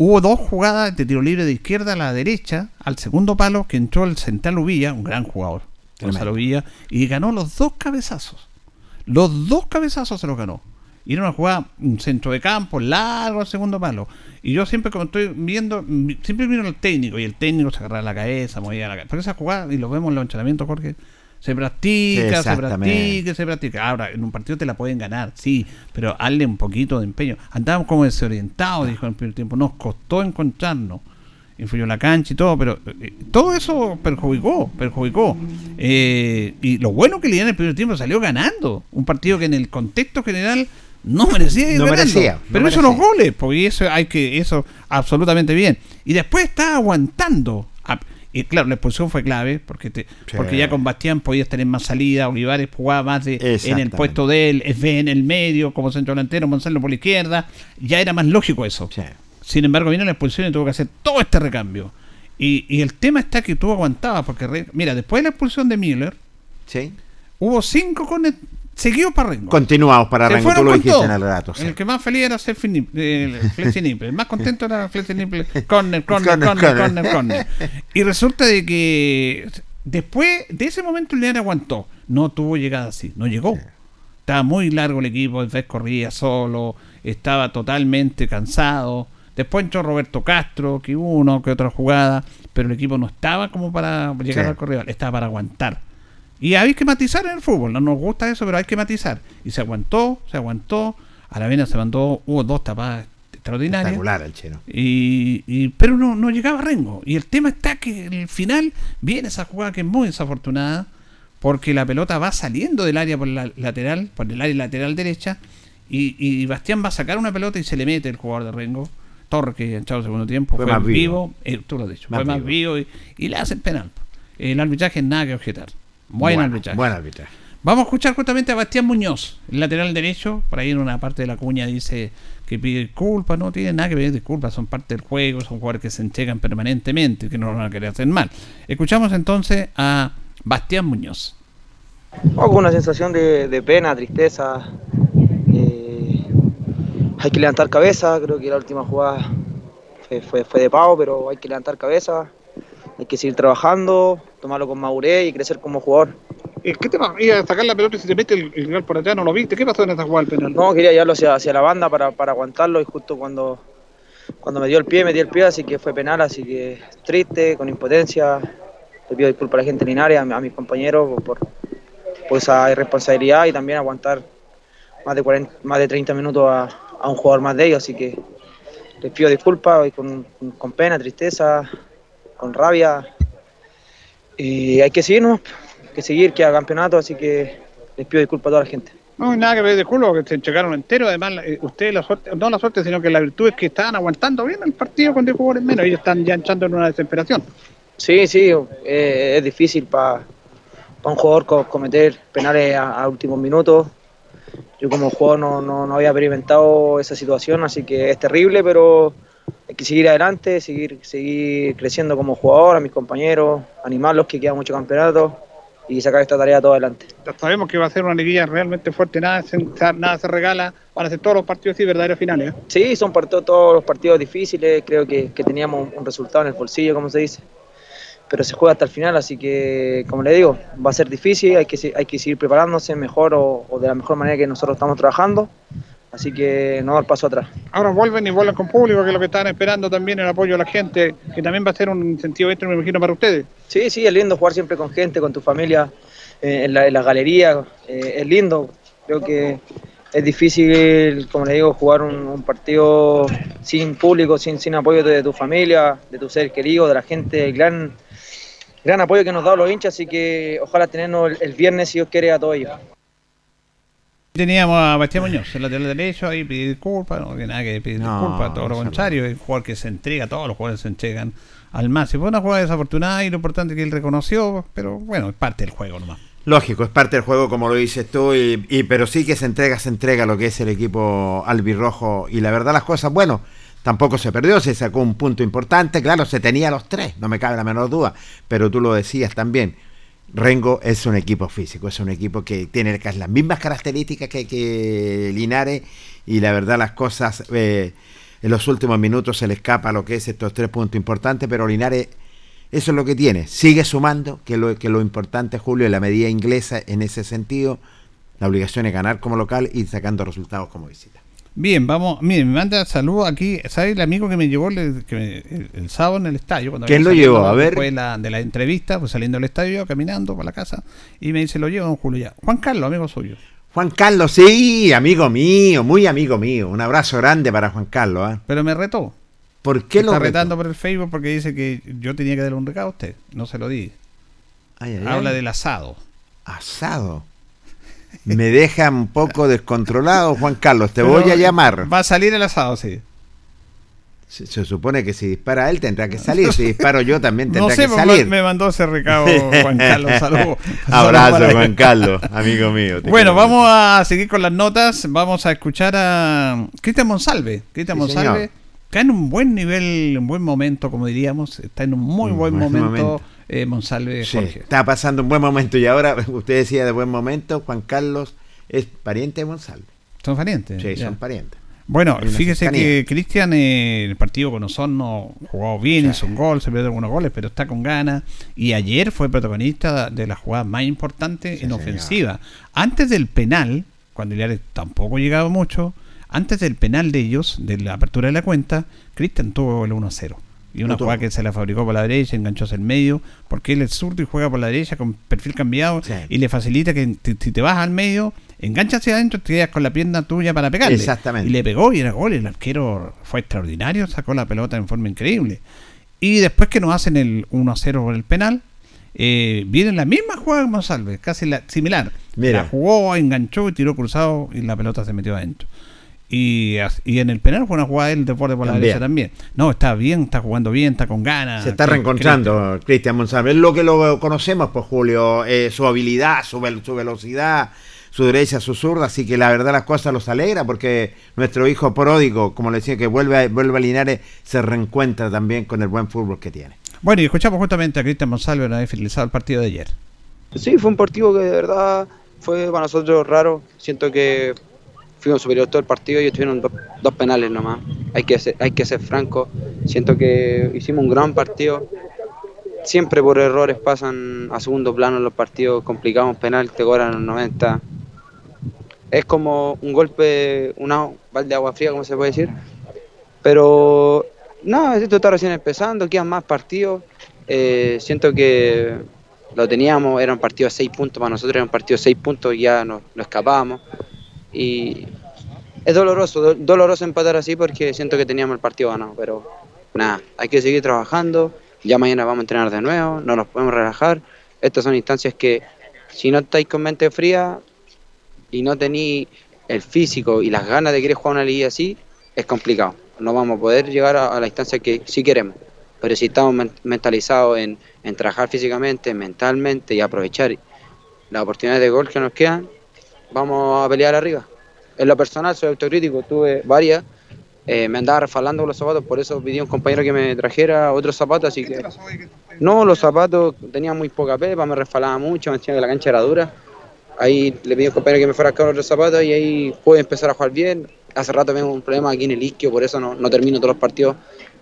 Hubo dos jugadas de tiro libre de izquierda a la derecha, al segundo palo, que entró el central Uvilla, un gran jugador, Gonzalo Villa, y ganó los dos cabezazos. Los dos cabezazos se los ganó. Y era una jugada, un centro de campo, largo al segundo palo. Y yo siempre, como estoy viendo, siempre miro al técnico, y el técnico se agarra la cabeza, movía la cabeza. Porque esa jugada, y lo vemos en los entrenamientos, Jorge, se practica, se practica, se practica. Ahora, en un partido te la pueden ganar, sí, pero hazle un poquito de empeño. Andábamos como desorientados, dijo en el primer tiempo. Nos costó encontrarnos. influyó la cancha y todo, pero eh, todo eso perjudicó, perjudicó. Eh, y lo bueno que le en el primer tiempo salió ganando. Un partido que en el contexto general no merecía ir No merecía, no pero eso merecía. los goles, porque eso hay que, eso absolutamente bien. Y después está aguantando. Y claro, la expulsión fue clave, porque te, Sí. porque ya con Bastián podías tener más salida, Olivares jugaba más de, en el puesto de él, FB en el medio, como centro delantero, Monsalvo por la izquierda, ya era más lógico eso. Sin embargo, vino la expulsión y tuvo que hacer todo este recambio. Y, y el tema está que tú aguantabas, porque Re- mira, después de la expulsión de Miller, Sí. hubo cinco con seguidos para Rengo. Continuamos para Rengo, tú lo con dijiste todo. en el relato. sí. El que más feliz era eh, Flexi Nipple. El más contento era Flexi Nipple. Corner, corner, Corner, corner, corner. Y resulta de que después de ese momento el León aguantó. No tuvo llegada así, no llegó. Estaba muy largo el equipo, el vez corría solo, estaba totalmente cansado. Después entró Roberto Castro, que hubo uno que otra jugada, pero el equipo no estaba como para llegar Sí. al corredor, estaba para aguantar. Y hay que matizar en el fútbol, no nos gusta eso, pero hay que matizar. Y se aguantó, se aguantó. Aravena se mandó, hubo dos tapadas extraordinarias. Espectacular el chino. Y, y- pero no, no llegaba Rengo. Y el tema está que en el final viene esa jugada que es muy desafortunada, porque la pelota va saliendo del área por la lateral, por el área lateral derecha, y, y Bastián va a sacar una pelota y se le mete el jugador de Rengo. Torre que entrado el segundo tiempo Fue fue, más vivo, vivo. eh, tú lo has dicho, Más fue más vivo y, y le hacen penal. El arbitraje nada que objetar. Buen Bueno, arbitraje. Buen arbitraje. Vamos a escuchar justamente a Bastián Muñoz, el lateral derecho. Por ahí en una parte de la cuña dice que pide disculpas. No tiene nada que pedir disculpas, son parte del juego, son jugadores que se entregan permanentemente, que no lo van a querer hacer mal. Escuchamos entonces a Bastián Muñoz. Con una sensación de, de pena, tristeza. eh, hay que levantar cabeza, creo que la última jugada fue, fue, fue de pavo, pero hay que levantar cabeza, hay que seguir trabajando, tomarlo con madurez y crecer como jugador. ¿Qué te va? Iba a sacar la pelota y se te mete el, el gol por allá, ¿no lo viste? ¿Qué pasó en esa jugada del penal? No, quería llevarlo hacia, hacia la banda para, para aguantarlo y justo cuando, cuando me dio el pie, me dio el pie, así que fue penal, así que triste, con impotencia. Le pido disculpas a la gente linaria, a, mi- a mis compañeros por, por esa irresponsabilidad y también aguantar más de, 40, más de 30 minutos a, a un jugador más de ellos, así que les pido disculpas y con, con pena, tristeza, con rabia. Y hay que seguir, ¿no? Hay que seguir, que a campeonato, así que les pido disculpas a toda la gente. No hay nada que pedir disculpas porque se entregaron entero. Además, eh, ustedes la suerte, no la suerte, sino que la virtud es que estaban aguantando bien el partido con 10 jugadores menos. Ellos están ya entrando en una desesperación. Sí, sí, eh, es difícil para un jugador co- cometer penales a, a últimos minutos. Yo como jugador no, no, no había experimentado esa situación, así que es terrible, pero hay que seguir adelante, seguir, seguir creciendo como jugador, a mis compañeros, animarlos que queda mucho campeonato y sacar esta tarea todo adelante. Sabemos que va a ser una liguilla realmente fuerte, nada se, nada se regala, van a ser todos los partidos y verdaderos finales. ¿eh? Sí, son part- todos los partidos difíciles, creo que, que teníamos un, resultado en el bolsillo, como se dice, pero se juega hasta el final, así que, como le digo, va a ser difícil, hay que, hay que seguir preparándose mejor o, o de la mejor manera que nosotros estamos trabajando, así que no dar paso atrás. Ahora vuelven y vuelven con público, que es lo que están esperando también el apoyo de la gente, que también va a ser un incentivo extra, me imagino, para ustedes. Sí, sí, es lindo jugar siempre con gente, con tu familia, eh, en, la, en la galería, eh, es lindo. Creo que es difícil, como le digo, jugar un, un partido sin público, sin, sin apoyo de tu familia, de tu ser querido, de la gente, el gran, gran apoyo que nos da los hinchas, así que ojalá tenernos el, el viernes, si Dios quiere, a todos ellos. Teníamos a Bastián Muñoz, el lateral derecho, ahí pedir disculpas, no tiene nada que pedir No, disculpas, todo lo contrario, un jugador que se entrega, todos los jugadores se entregan al máximo. Fue una jugada desafortunada y lo importante es que él reconoció, pero bueno, es parte del juego nomás. Lógico, es parte del juego como lo dices tú, y, y- pero sí que se entrega, se entrega lo que es el equipo albirrojo y la verdad las cosas, bueno, tampoco se perdió, se sacó un punto importante, claro, se tenía los tres, no me cabe la menor duda, pero tú lo decías también, Rengo es un equipo físico, es un equipo que tiene las mismas características que, que Linares y la verdad las cosas eh, en los últimos minutos se le escapa lo que es estos tres puntos importantes, pero Linares eso es lo que tiene. Sigue sumando, que lo, que lo importante, Julio, en la medida inglesa en ese sentido, la obligación es ganar como local y sacando resultados como visita. Bien, vamos, miren, me manda saludos aquí, ¿sabes el amigo que me llevó el, que me- el- el sábado en el estadio? Cuando ¿Quién lo llevó? A ver. Después de la, de la entrevista, pues saliendo del estadio, yo caminando para la casa, y me dice, lo llevo don Julio ya. Juan Carlos, amigo suyo. Juan Carlos, sí, amigo mío, muy amigo mío. Un abrazo grande para Juan Carlos. ¿ah? Pero me retó. ¿Por qué lo está retó? retando por el Facebook porque dice que yo tenía que darle un recado a usted. No se lo di. Ay, ay, Habla ay. del asado. Asado. Me deja un poco descontrolado, Juan Carlos. Te Pero voy a llamar. Va a salir el asado, sí. Se, se supone que si dispara él tendrá que salir. Si disparo yo también tendrá No sé, que salir. me mandó ese recado Juan Carlos. Saludos. Abrazo, Juan. Carlos, amigo mío. Bueno, vamos a seguir con las notas. Vamos a escuchar a Cristian Monsalve. Cristian Sí, Monsalve señor. está en un buen nivel, un buen momento, como diríamos. Está en un muy buen buen momento, momento. Eh, Monsalve Sí, Jorge. está pasando un buen momento y ahora usted decía de buen momento, Juan Carlos es pariente de Monsalve. ¿Son parientes? Sí, Ya. son parientes. Bueno, fíjese cercanía. que Cristian eh, el partido con Osorno jugó bien, hizo un gol, se perdió algunos goles, pero está con ganas. Y ayer fue protagonista de la jugada más importante en ofensiva. Antes del penal, cuando Linares tampoco llegaba mucho, antes del penal de ellos, de la apertura de la cuenta, Cristian tuvo el 1-0. Y una jugada que se la fabricó por la derecha, enganchó hacia el medio, porque él es zurdo y juega por la derecha con perfil cambiado y le facilita que si te vas al medio, enganchas hacia adentro, te quedas con la pierna tuya para pegarle. Exactamente. Y le pegó y era gol. El arquero fue extraordinario, sacó la pelota en forma increíble. Y después que nos hacen el 1 0 por el penal, eh, viene la misma jugada que Monsalve, casi la, similar. Mira. La jugó, enganchó y tiró cruzado y la pelota se metió adentro. Y, y en el penal fue una jugada del deporte por la También. derecha también. No, está bien, está jugando bien, está con ganas. Se está reencontrando Cristian Monsalve. Es lo que lo conocemos, pues Julio. eh, su habilidad, su, vel- su velocidad, su derecha, su zurda. Así que la verdad las cosas los alegra porque nuestro hijo pródigo, como le decía, que vuelve a, vuelve a Linares, se reencuentra también con el buen fútbol que tiene. Bueno, y escuchamos justamente a Cristian Monsalve una vez finalizado el partido de ayer. Sí, fue un partido que de verdad fue para nosotros raro. Siento que fuimos superior todo el partido y ellos tuvieron dos, dos penales nomás. Hay que, ser, hay que ser franco. Siento que hicimos un gran partido. Siempre por errores pasan a segundo plano los partidos complicados, penal, te cobran los 90. Es como un golpe, una balde de agua fría, como se puede decir. Pero no, esto está recién empezando, quedan más partidos. Eh, siento que lo teníamos, era un partido de 6 puntos, para nosotros era un partido de 6 puntos y ya nos, nos escapábamos. Y es doloroso, do- doloroso empatar así porque siento que teníamos el partido ganado, pero nada, hay que seguir trabajando, ya mañana vamos a entrenar de nuevo, no nos podemos relajar. Estas son instancias que si no estáis con mente fría y no tenéis el físico y las ganas de querer jugar una liga así, es complicado. No vamos a poder llegar a, la instancia que sí queremos. Pero si estamos men- mentalizados en, en trabajar físicamente, mentalmente y aprovechar las oportunidades de gol que nos quedan, vamos a pelear arriba. En lo personal soy autocrítico, tuve varias, eh, me andaba refalando con los zapatos, por eso pedí a un compañero que me trajera otros zapatos, así que... No, los zapatos tenían muy poca pepa, me resfalaba mucho, me decían que la cancha era dura. Ahí le pedí a un compañero que me fuera a buscar otros zapatos y ahí pude empezar a jugar bien. Hace rato tengo un problema aquí en el isquio, por eso no, no termino todos los partidos,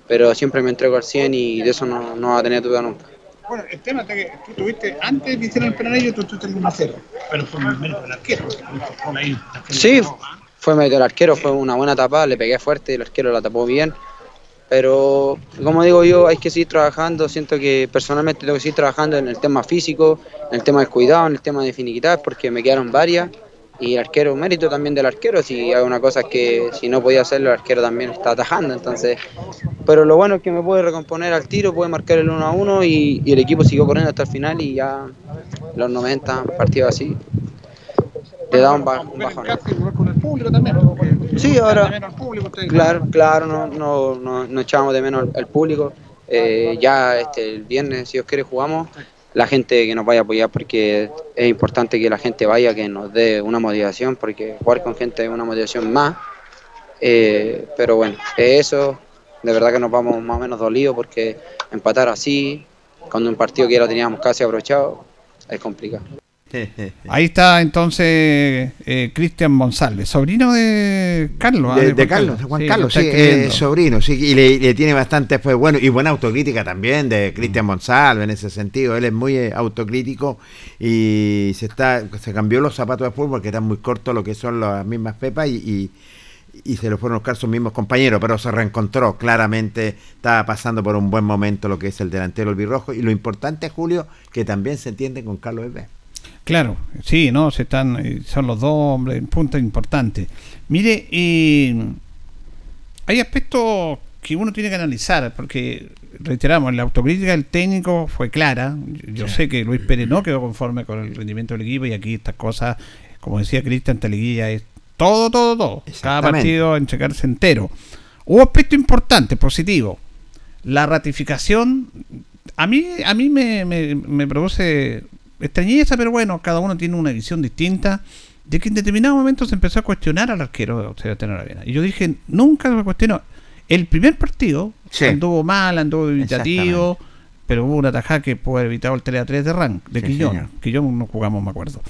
pero siempre me entrego al 100 y de eso no, no va a tener duda nunca. Bueno, el tema es que tú tuviste, antes de hicieron el penal ellos, tú tuviste el 1-0. Pero fue menos del arquero. Sí, fue medio el arquero, fue una buena tapada, le pegué fuerte, el arquero la tapó bien. Pero como digo yo, hay que seguir trabajando. Siento que personalmente tengo que seguir trabajando en el tema físico, en el tema del cuidado, en el tema de finiquitar, porque me quedaron varias. Y el arquero, mérito también del arquero, si hay una cosa que si no podía hacerlo, el arquero también está atajando. Entonces, pero lo bueno es que me puede recomponer al tiro, puede marcar el 1 a 1 y, y el equipo siguió corriendo hasta el final y ya los 90 partidos así le da un, ba- un bajón. Sí, ahora- Claro, claro, no, no, no, no echábamos de menos al, al público. Eh, ya este, el viernes, si Dios quiere, jugamos. La gente que nos vaya a apoyar porque es importante que la gente vaya, que nos dé una motivación, porque jugar con gente es una motivación más. Eh, pero bueno, es eso. De verdad que nos vamos más o menos dolidos porque empatar así, cuando un partido que ya lo teníamos casi abrochado, es complicado. Ahí está entonces eh, Cristian Monsalve, sobrino de Carlos. ah, De, de Juan Carlos, de Juan Sí, Carlos, lo sí, es sobrino, sí, y le, le tiene bastante, pues bueno, y buena autocrítica también de Cristian Monsalve en ese sentido. Él es muy eh, autocrítico y se está, se cambió los zapatos de fútbol que están muy cortos, lo que son las mismas pepas, y, y, y se lo fueron a buscar sus mismos compañeros, pero se reencontró claramente, estaba pasando por un buen momento lo que es el delantero albirrojo, y lo importante, Julio, que también se entiende con Carlos Herrera. Claro, sí, no, se están, eh, son los dos hombres, punto importante. Mire, y hay aspectos que uno tiene que analizar, porque reiteramos, la autocrítica del técnico fue clara. Yo sé que Luis Pérez no quedó conforme con el rendimiento del equipo y aquí estas cosas, como decía Cristian Teleguilla, es todo, todo, todo. Cada partido en checarse entero. Hubo aspecto importante, positivo. La ratificación, a mí, a mí me, me- me produce extrañeza, pero bueno, cada uno tiene una visión distinta. De que en determinado momento se empezó a cuestionar al arquero Sebastián Aravena. Y yo dije, nunca se cuestionó. El primer partido Sí. anduvo mal, anduvo evitativo, pero hubo una tajada que pudo haber evitado el 3 a 3 de Rank, de Sí, Quillón. señor. Quillón no jugamos, me acuerdo.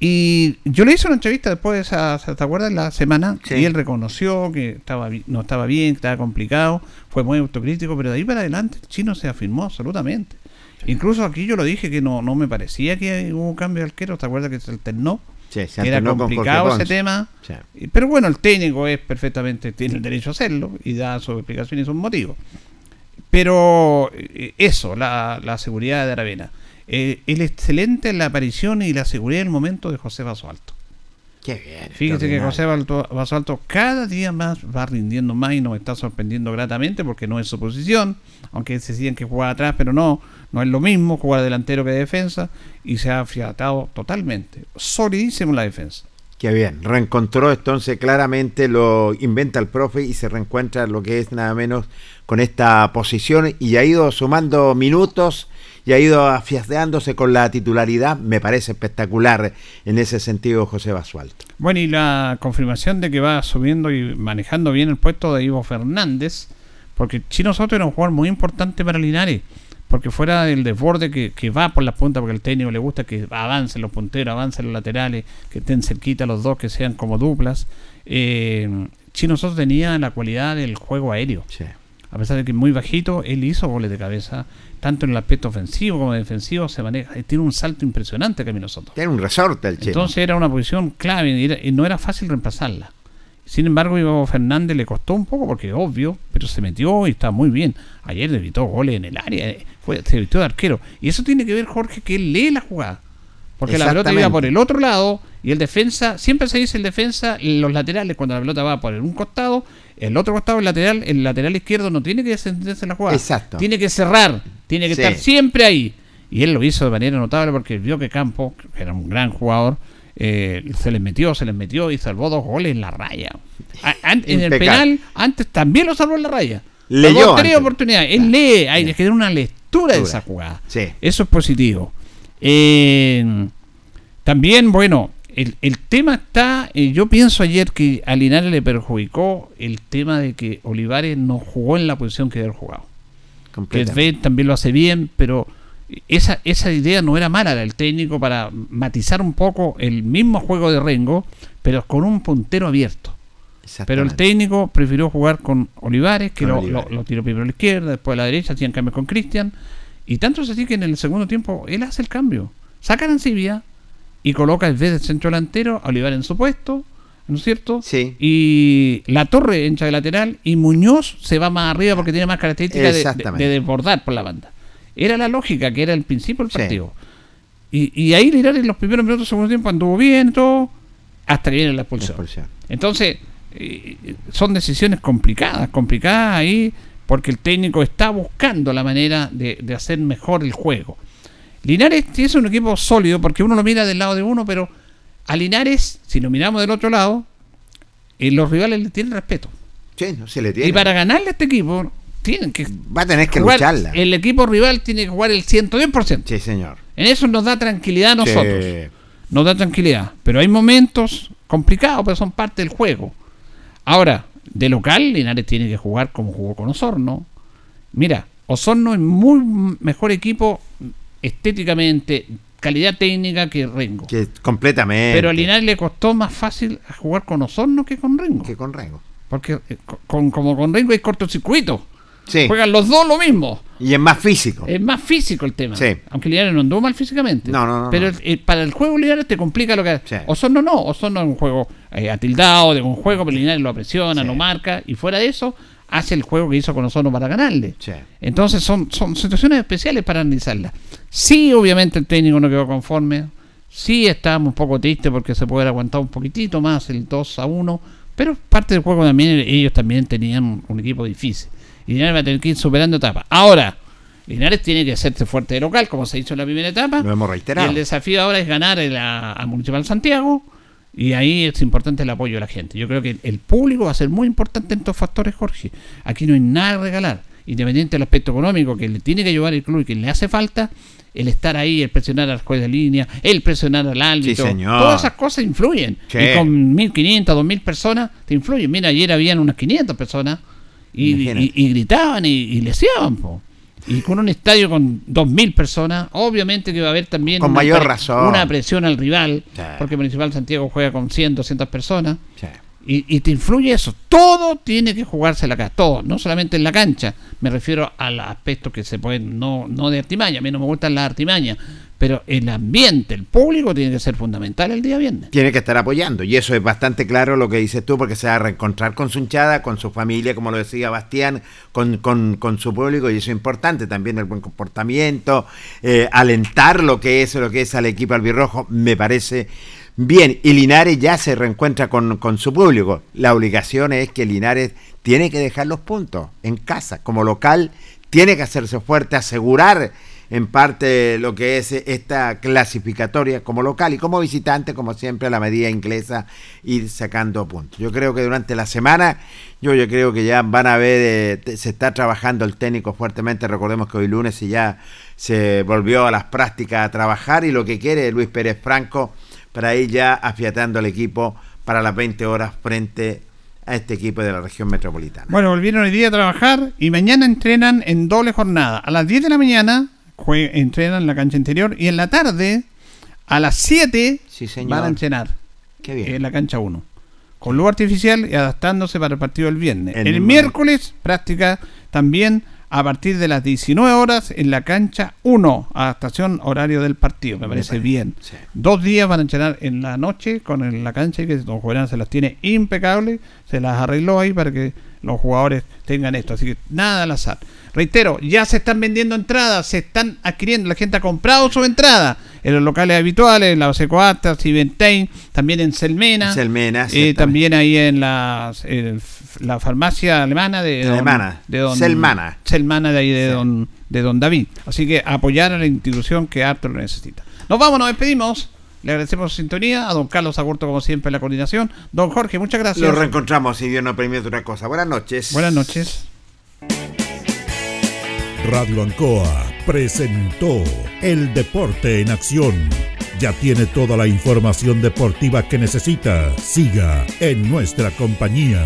Y yo le hice una entrevista después de esa, ¿te acuerdas? La semana, Sí. y él reconoció que estaba no estaba bien, que estaba complicado, fue muy autocrítico, pero de ahí para adelante el chino se afirmó absolutamente. Incluso aquí yo lo dije que no, no me parecía que hubo un cambio de arquero, ¿te acuerdas que se alternó? Sí, se era complicado ese tema. Sí. Pero bueno, el técnico es perfectamente, tiene el derecho a hacerlo y da su explicación y sus motivos. Pero eh, eso, la, la seguridad de Aravena. Eh, el excelente en la aparición y la seguridad del momento de José Basualto. Qué bien. Fíjese que. José Basualto cada día más va rindiendo más y nos está sorprendiendo gratamente porque no es su posición, aunque se decían que jugaba atrás, pero no, no es lo mismo jugar delantero que de defensa y se ha afiatado totalmente. Solidísimo la defensa. Qué bien, reencontró entonces claramente, lo inventa el profe y se reencuentra lo que es nada menos con esta posición y ha ido sumando minutos y ha ido afianzándose con la titularidad, me parece espectacular en ese sentido José Basualto. Bueno, y la confirmación de que va subiendo y manejando bien el puesto de Ivo Fernández, porque Chino Soto era un jugador muy importante para Linares, porque fuera del desborde que, que va por las puntas, porque al técnico le gusta que avancen los punteros, avancen los laterales, que estén cerquita los dos, que sean como duplas. eh, Chino Soto tenía la cualidad del juego aéreo. A pesar de que muy bajito, él hizo goles de cabeza, tanto en el aspecto ofensivo como defensivo, se maneja, tiene un salto impresionante Camilo Soto. Tiene un resorte el chino. Entonces era una posición clave y, era- y no era fácil reemplazarla. Sin embargo, Ivo Fernández le costó un poco porque obvio, pero se metió y está muy bien. Ayer evitó goles en el área, eh, fue, se evitó de arquero. Y eso tiene que ver, Jorge, que él lee la jugada. Porque la pelota iba por el otro lado y el defensa, siempre se dice el defensa, los laterales, cuando la pelota va por un costado, el otro costado, el lateral, el lateral izquierdo no tiene que descenderse en la jugada. Exacto. Tiene que cerrar, tiene que Sí. estar siempre ahí. Y él lo hizo de manera notable porque vio que Campo, que era un gran jugador, eh, se les metió, se les metió y salvó dos goles en la raya. A- an- en el penal, antes también lo salvó en la raya. Leyó tres oportunidades. Él lee, hay que tener una lectura de esa jugada. Sí. Eso es positivo. Eh, también, bueno, el, el tema está, eh, yo pienso ayer que a Linares le perjudicó el tema de que Olivares no jugó en la posición que debe haber jugado. También lo hace bien, pero esa, esa idea no era mala del técnico para matizar un poco el mismo juego de Rengo, pero con un puntero abierto. Pero el técnico prefirió jugar con Olivares, que Con lo, Olivares. lo- lo tiró primero a la izquierda, después a la derecha, hacían cambios con Cristian. Y tanto es así que en el segundo tiempo él hace el cambio. Saca a Arancibia y coloca en vez del centro delantero a Olivares en su puesto, ¿no es cierto? Sí. Y la torre entra de lateral y Muñoz se va más arriba porque tiene más características de- de, desbordar por la banda. Era la lógica que era el principio del partido. Y, y ahí Linares en los primeros minutos del segundo tiempo anduvo bien, todo, hasta que viene la expulsión. Entonces, eh, son decisiones complicadas, complicadas ahí, porque el técnico está buscando la manera de, de hacer mejor el juego. Linares es un equipo sólido, porque uno lo mira del lado de uno, pero a Linares, si lo miramos del otro lado, eh, los rivales le tienen respeto. Sí, no se le tiene. Y para ganarle a este equipo, tienen que. Va a tener que jugar- lucharla. El equipo rival tiene que jugar el 110%. Sí, señor. En eso nos da tranquilidad a nosotros. Sí. Nos da tranquilidad. Pero hay momentos complicados, pero son parte del juego. Ahora, de local, Linares tiene que jugar como jugó con Osorno. Mira, Osorno es muy mejor equipo estéticamente, calidad técnica que Rengo. Que completamente. Pero a Linares le costó más fácil jugar con Osorno que con Rengo. Que con Rengo. Porque eh, con, como con Rengo hay cortocircuito. Sí. Juegan los dos lo mismo. Y es más físico. Es más físico el tema. Sí. Aunque Linares no anduvo mal físicamente. No, no, no, Pero no. el- para el juego Linares te complica lo que. Sí. Osorno no. Osorno es un juego eh, atildado de un juego, pero Linares lo presiona, lo marca. Y fuera de eso, hace el juego que hizo con Osorno para ganarle. Sí. Entonces son, son situaciones especiales para analizarlas. Sí, obviamente el técnico no quedó conforme. Sí, estábamos un poco tristes porque se puede haber aguantado un poquitito más el 2 a 1. Pero parte del juego también, ellos también tenían un equipo difícil. Y Linares va a tener que ir superando etapas. Ahora, Linares tiene que hacerse fuerte de local, como se hizo en la primera etapa. Lo hemos Y reiterado. el desafío ahora es ganar el- a, a Municipal Santiago. Y ahí es importante el apoyo de la gente. Yo creo que el público va a ser muy importante en estos factores, Jorge. Aquí no hay nada que regalar. Independiente del aspecto económico que le tiene que llevar el club y que le hace falta, el estar ahí, el presionar al juez de línea, el presionar al árbitro. Todas esas cosas influyen. Sí. Y con 1.500, 2.000 personas te influyen. Mira, ayer habían unas 500 personas y, Imagínate. y- y gritaban y, y leseaban. po. Y con un estadio con 2.000 personas, obviamente que va a haber también Con una mayor razón. una presión al rival, Sí. porque Municipal Santiago juega con 100, 200 personas. Sí. Y, y te influye eso. Todo tiene que jugársela acá, todo, no solamente en la cancha. Me refiero al aspecto que se pueden, no, no de artimaña, a mí no me gustan las artimañas, pero el ambiente, el público tiene que ser fundamental el día viernes. Tiene que estar apoyando. Y eso es bastante claro lo que dices tú, porque se va a reencontrar con su hinchada, con su familia, como lo decía Bastián, con, con- con su público, y eso es importante. También el buen comportamiento, eh, alentar lo que es lo que es al equipo albirrojo, me parece bien. Y Linares ya se reencuentra con, con su público. La obligación es que Linares tiene que dejar los puntos en casa, como local, tiene que hacerse fuerte, asegurar en parte lo que es esta clasificatoria como local y como visitante, como siempre, a la medida inglesa, ir sacando puntos. Yo creo que durante la semana, yo, yo creo que ya van a ver, eh, se está trabajando el técnico fuertemente. Recordemos que hoy lunes y ya se volvió a las prácticas a trabajar y lo que quiere Luis Pérez Franco para ir ya afiatando al equipo para las 20 horas frente a este equipo de la región metropolitana. Bueno, volvieron hoy día a trabajar y mañana entrenan en doble jornada. A las 10 de la mañana entrenan en la cancha interior y en la tarde, a las 7, señor. van a entrenar Qué bien. en la cancha 1. Con luz artificial y adaptándose para el partido del viernes. El El, miércoles, práctica también a partir de las 19 horas en la cancha 1, adaptación horario del partido. Me parece bien. sí. Dos días van a entrenar en la noche con el- la cancha que don Julián se las tiene impecable, se las arregló ahí para que los jugadores tengan esto. Así que nada al azar. Reitero, ya se están vendiendo entradas, se están adquiriendo, la gente ha comprado su entrada en los locales habituales, en la Osecoata, Siventain, también en Selmena. Selmena, eh, también ahí en la, en la farmacia alemana de don- Alemana. de don, Selmana. Selmana de ahí de don, de don David. Así que apoyar a la institución que harto lo necesita. Nos vamos, nos despedimos. Le agradecemos su sintonía a don Carlos Agurto, como siempre, en la coordinación. Don Jorge, muchas gracias. Lo reencontramos si Dios nos permite otra cosa. Buenas noches. Buenas noches. Radio Ancoa presentó El Deporte en Acción. Ya tiene toda la información deportiva que necesita. Siga en nuestra compañía.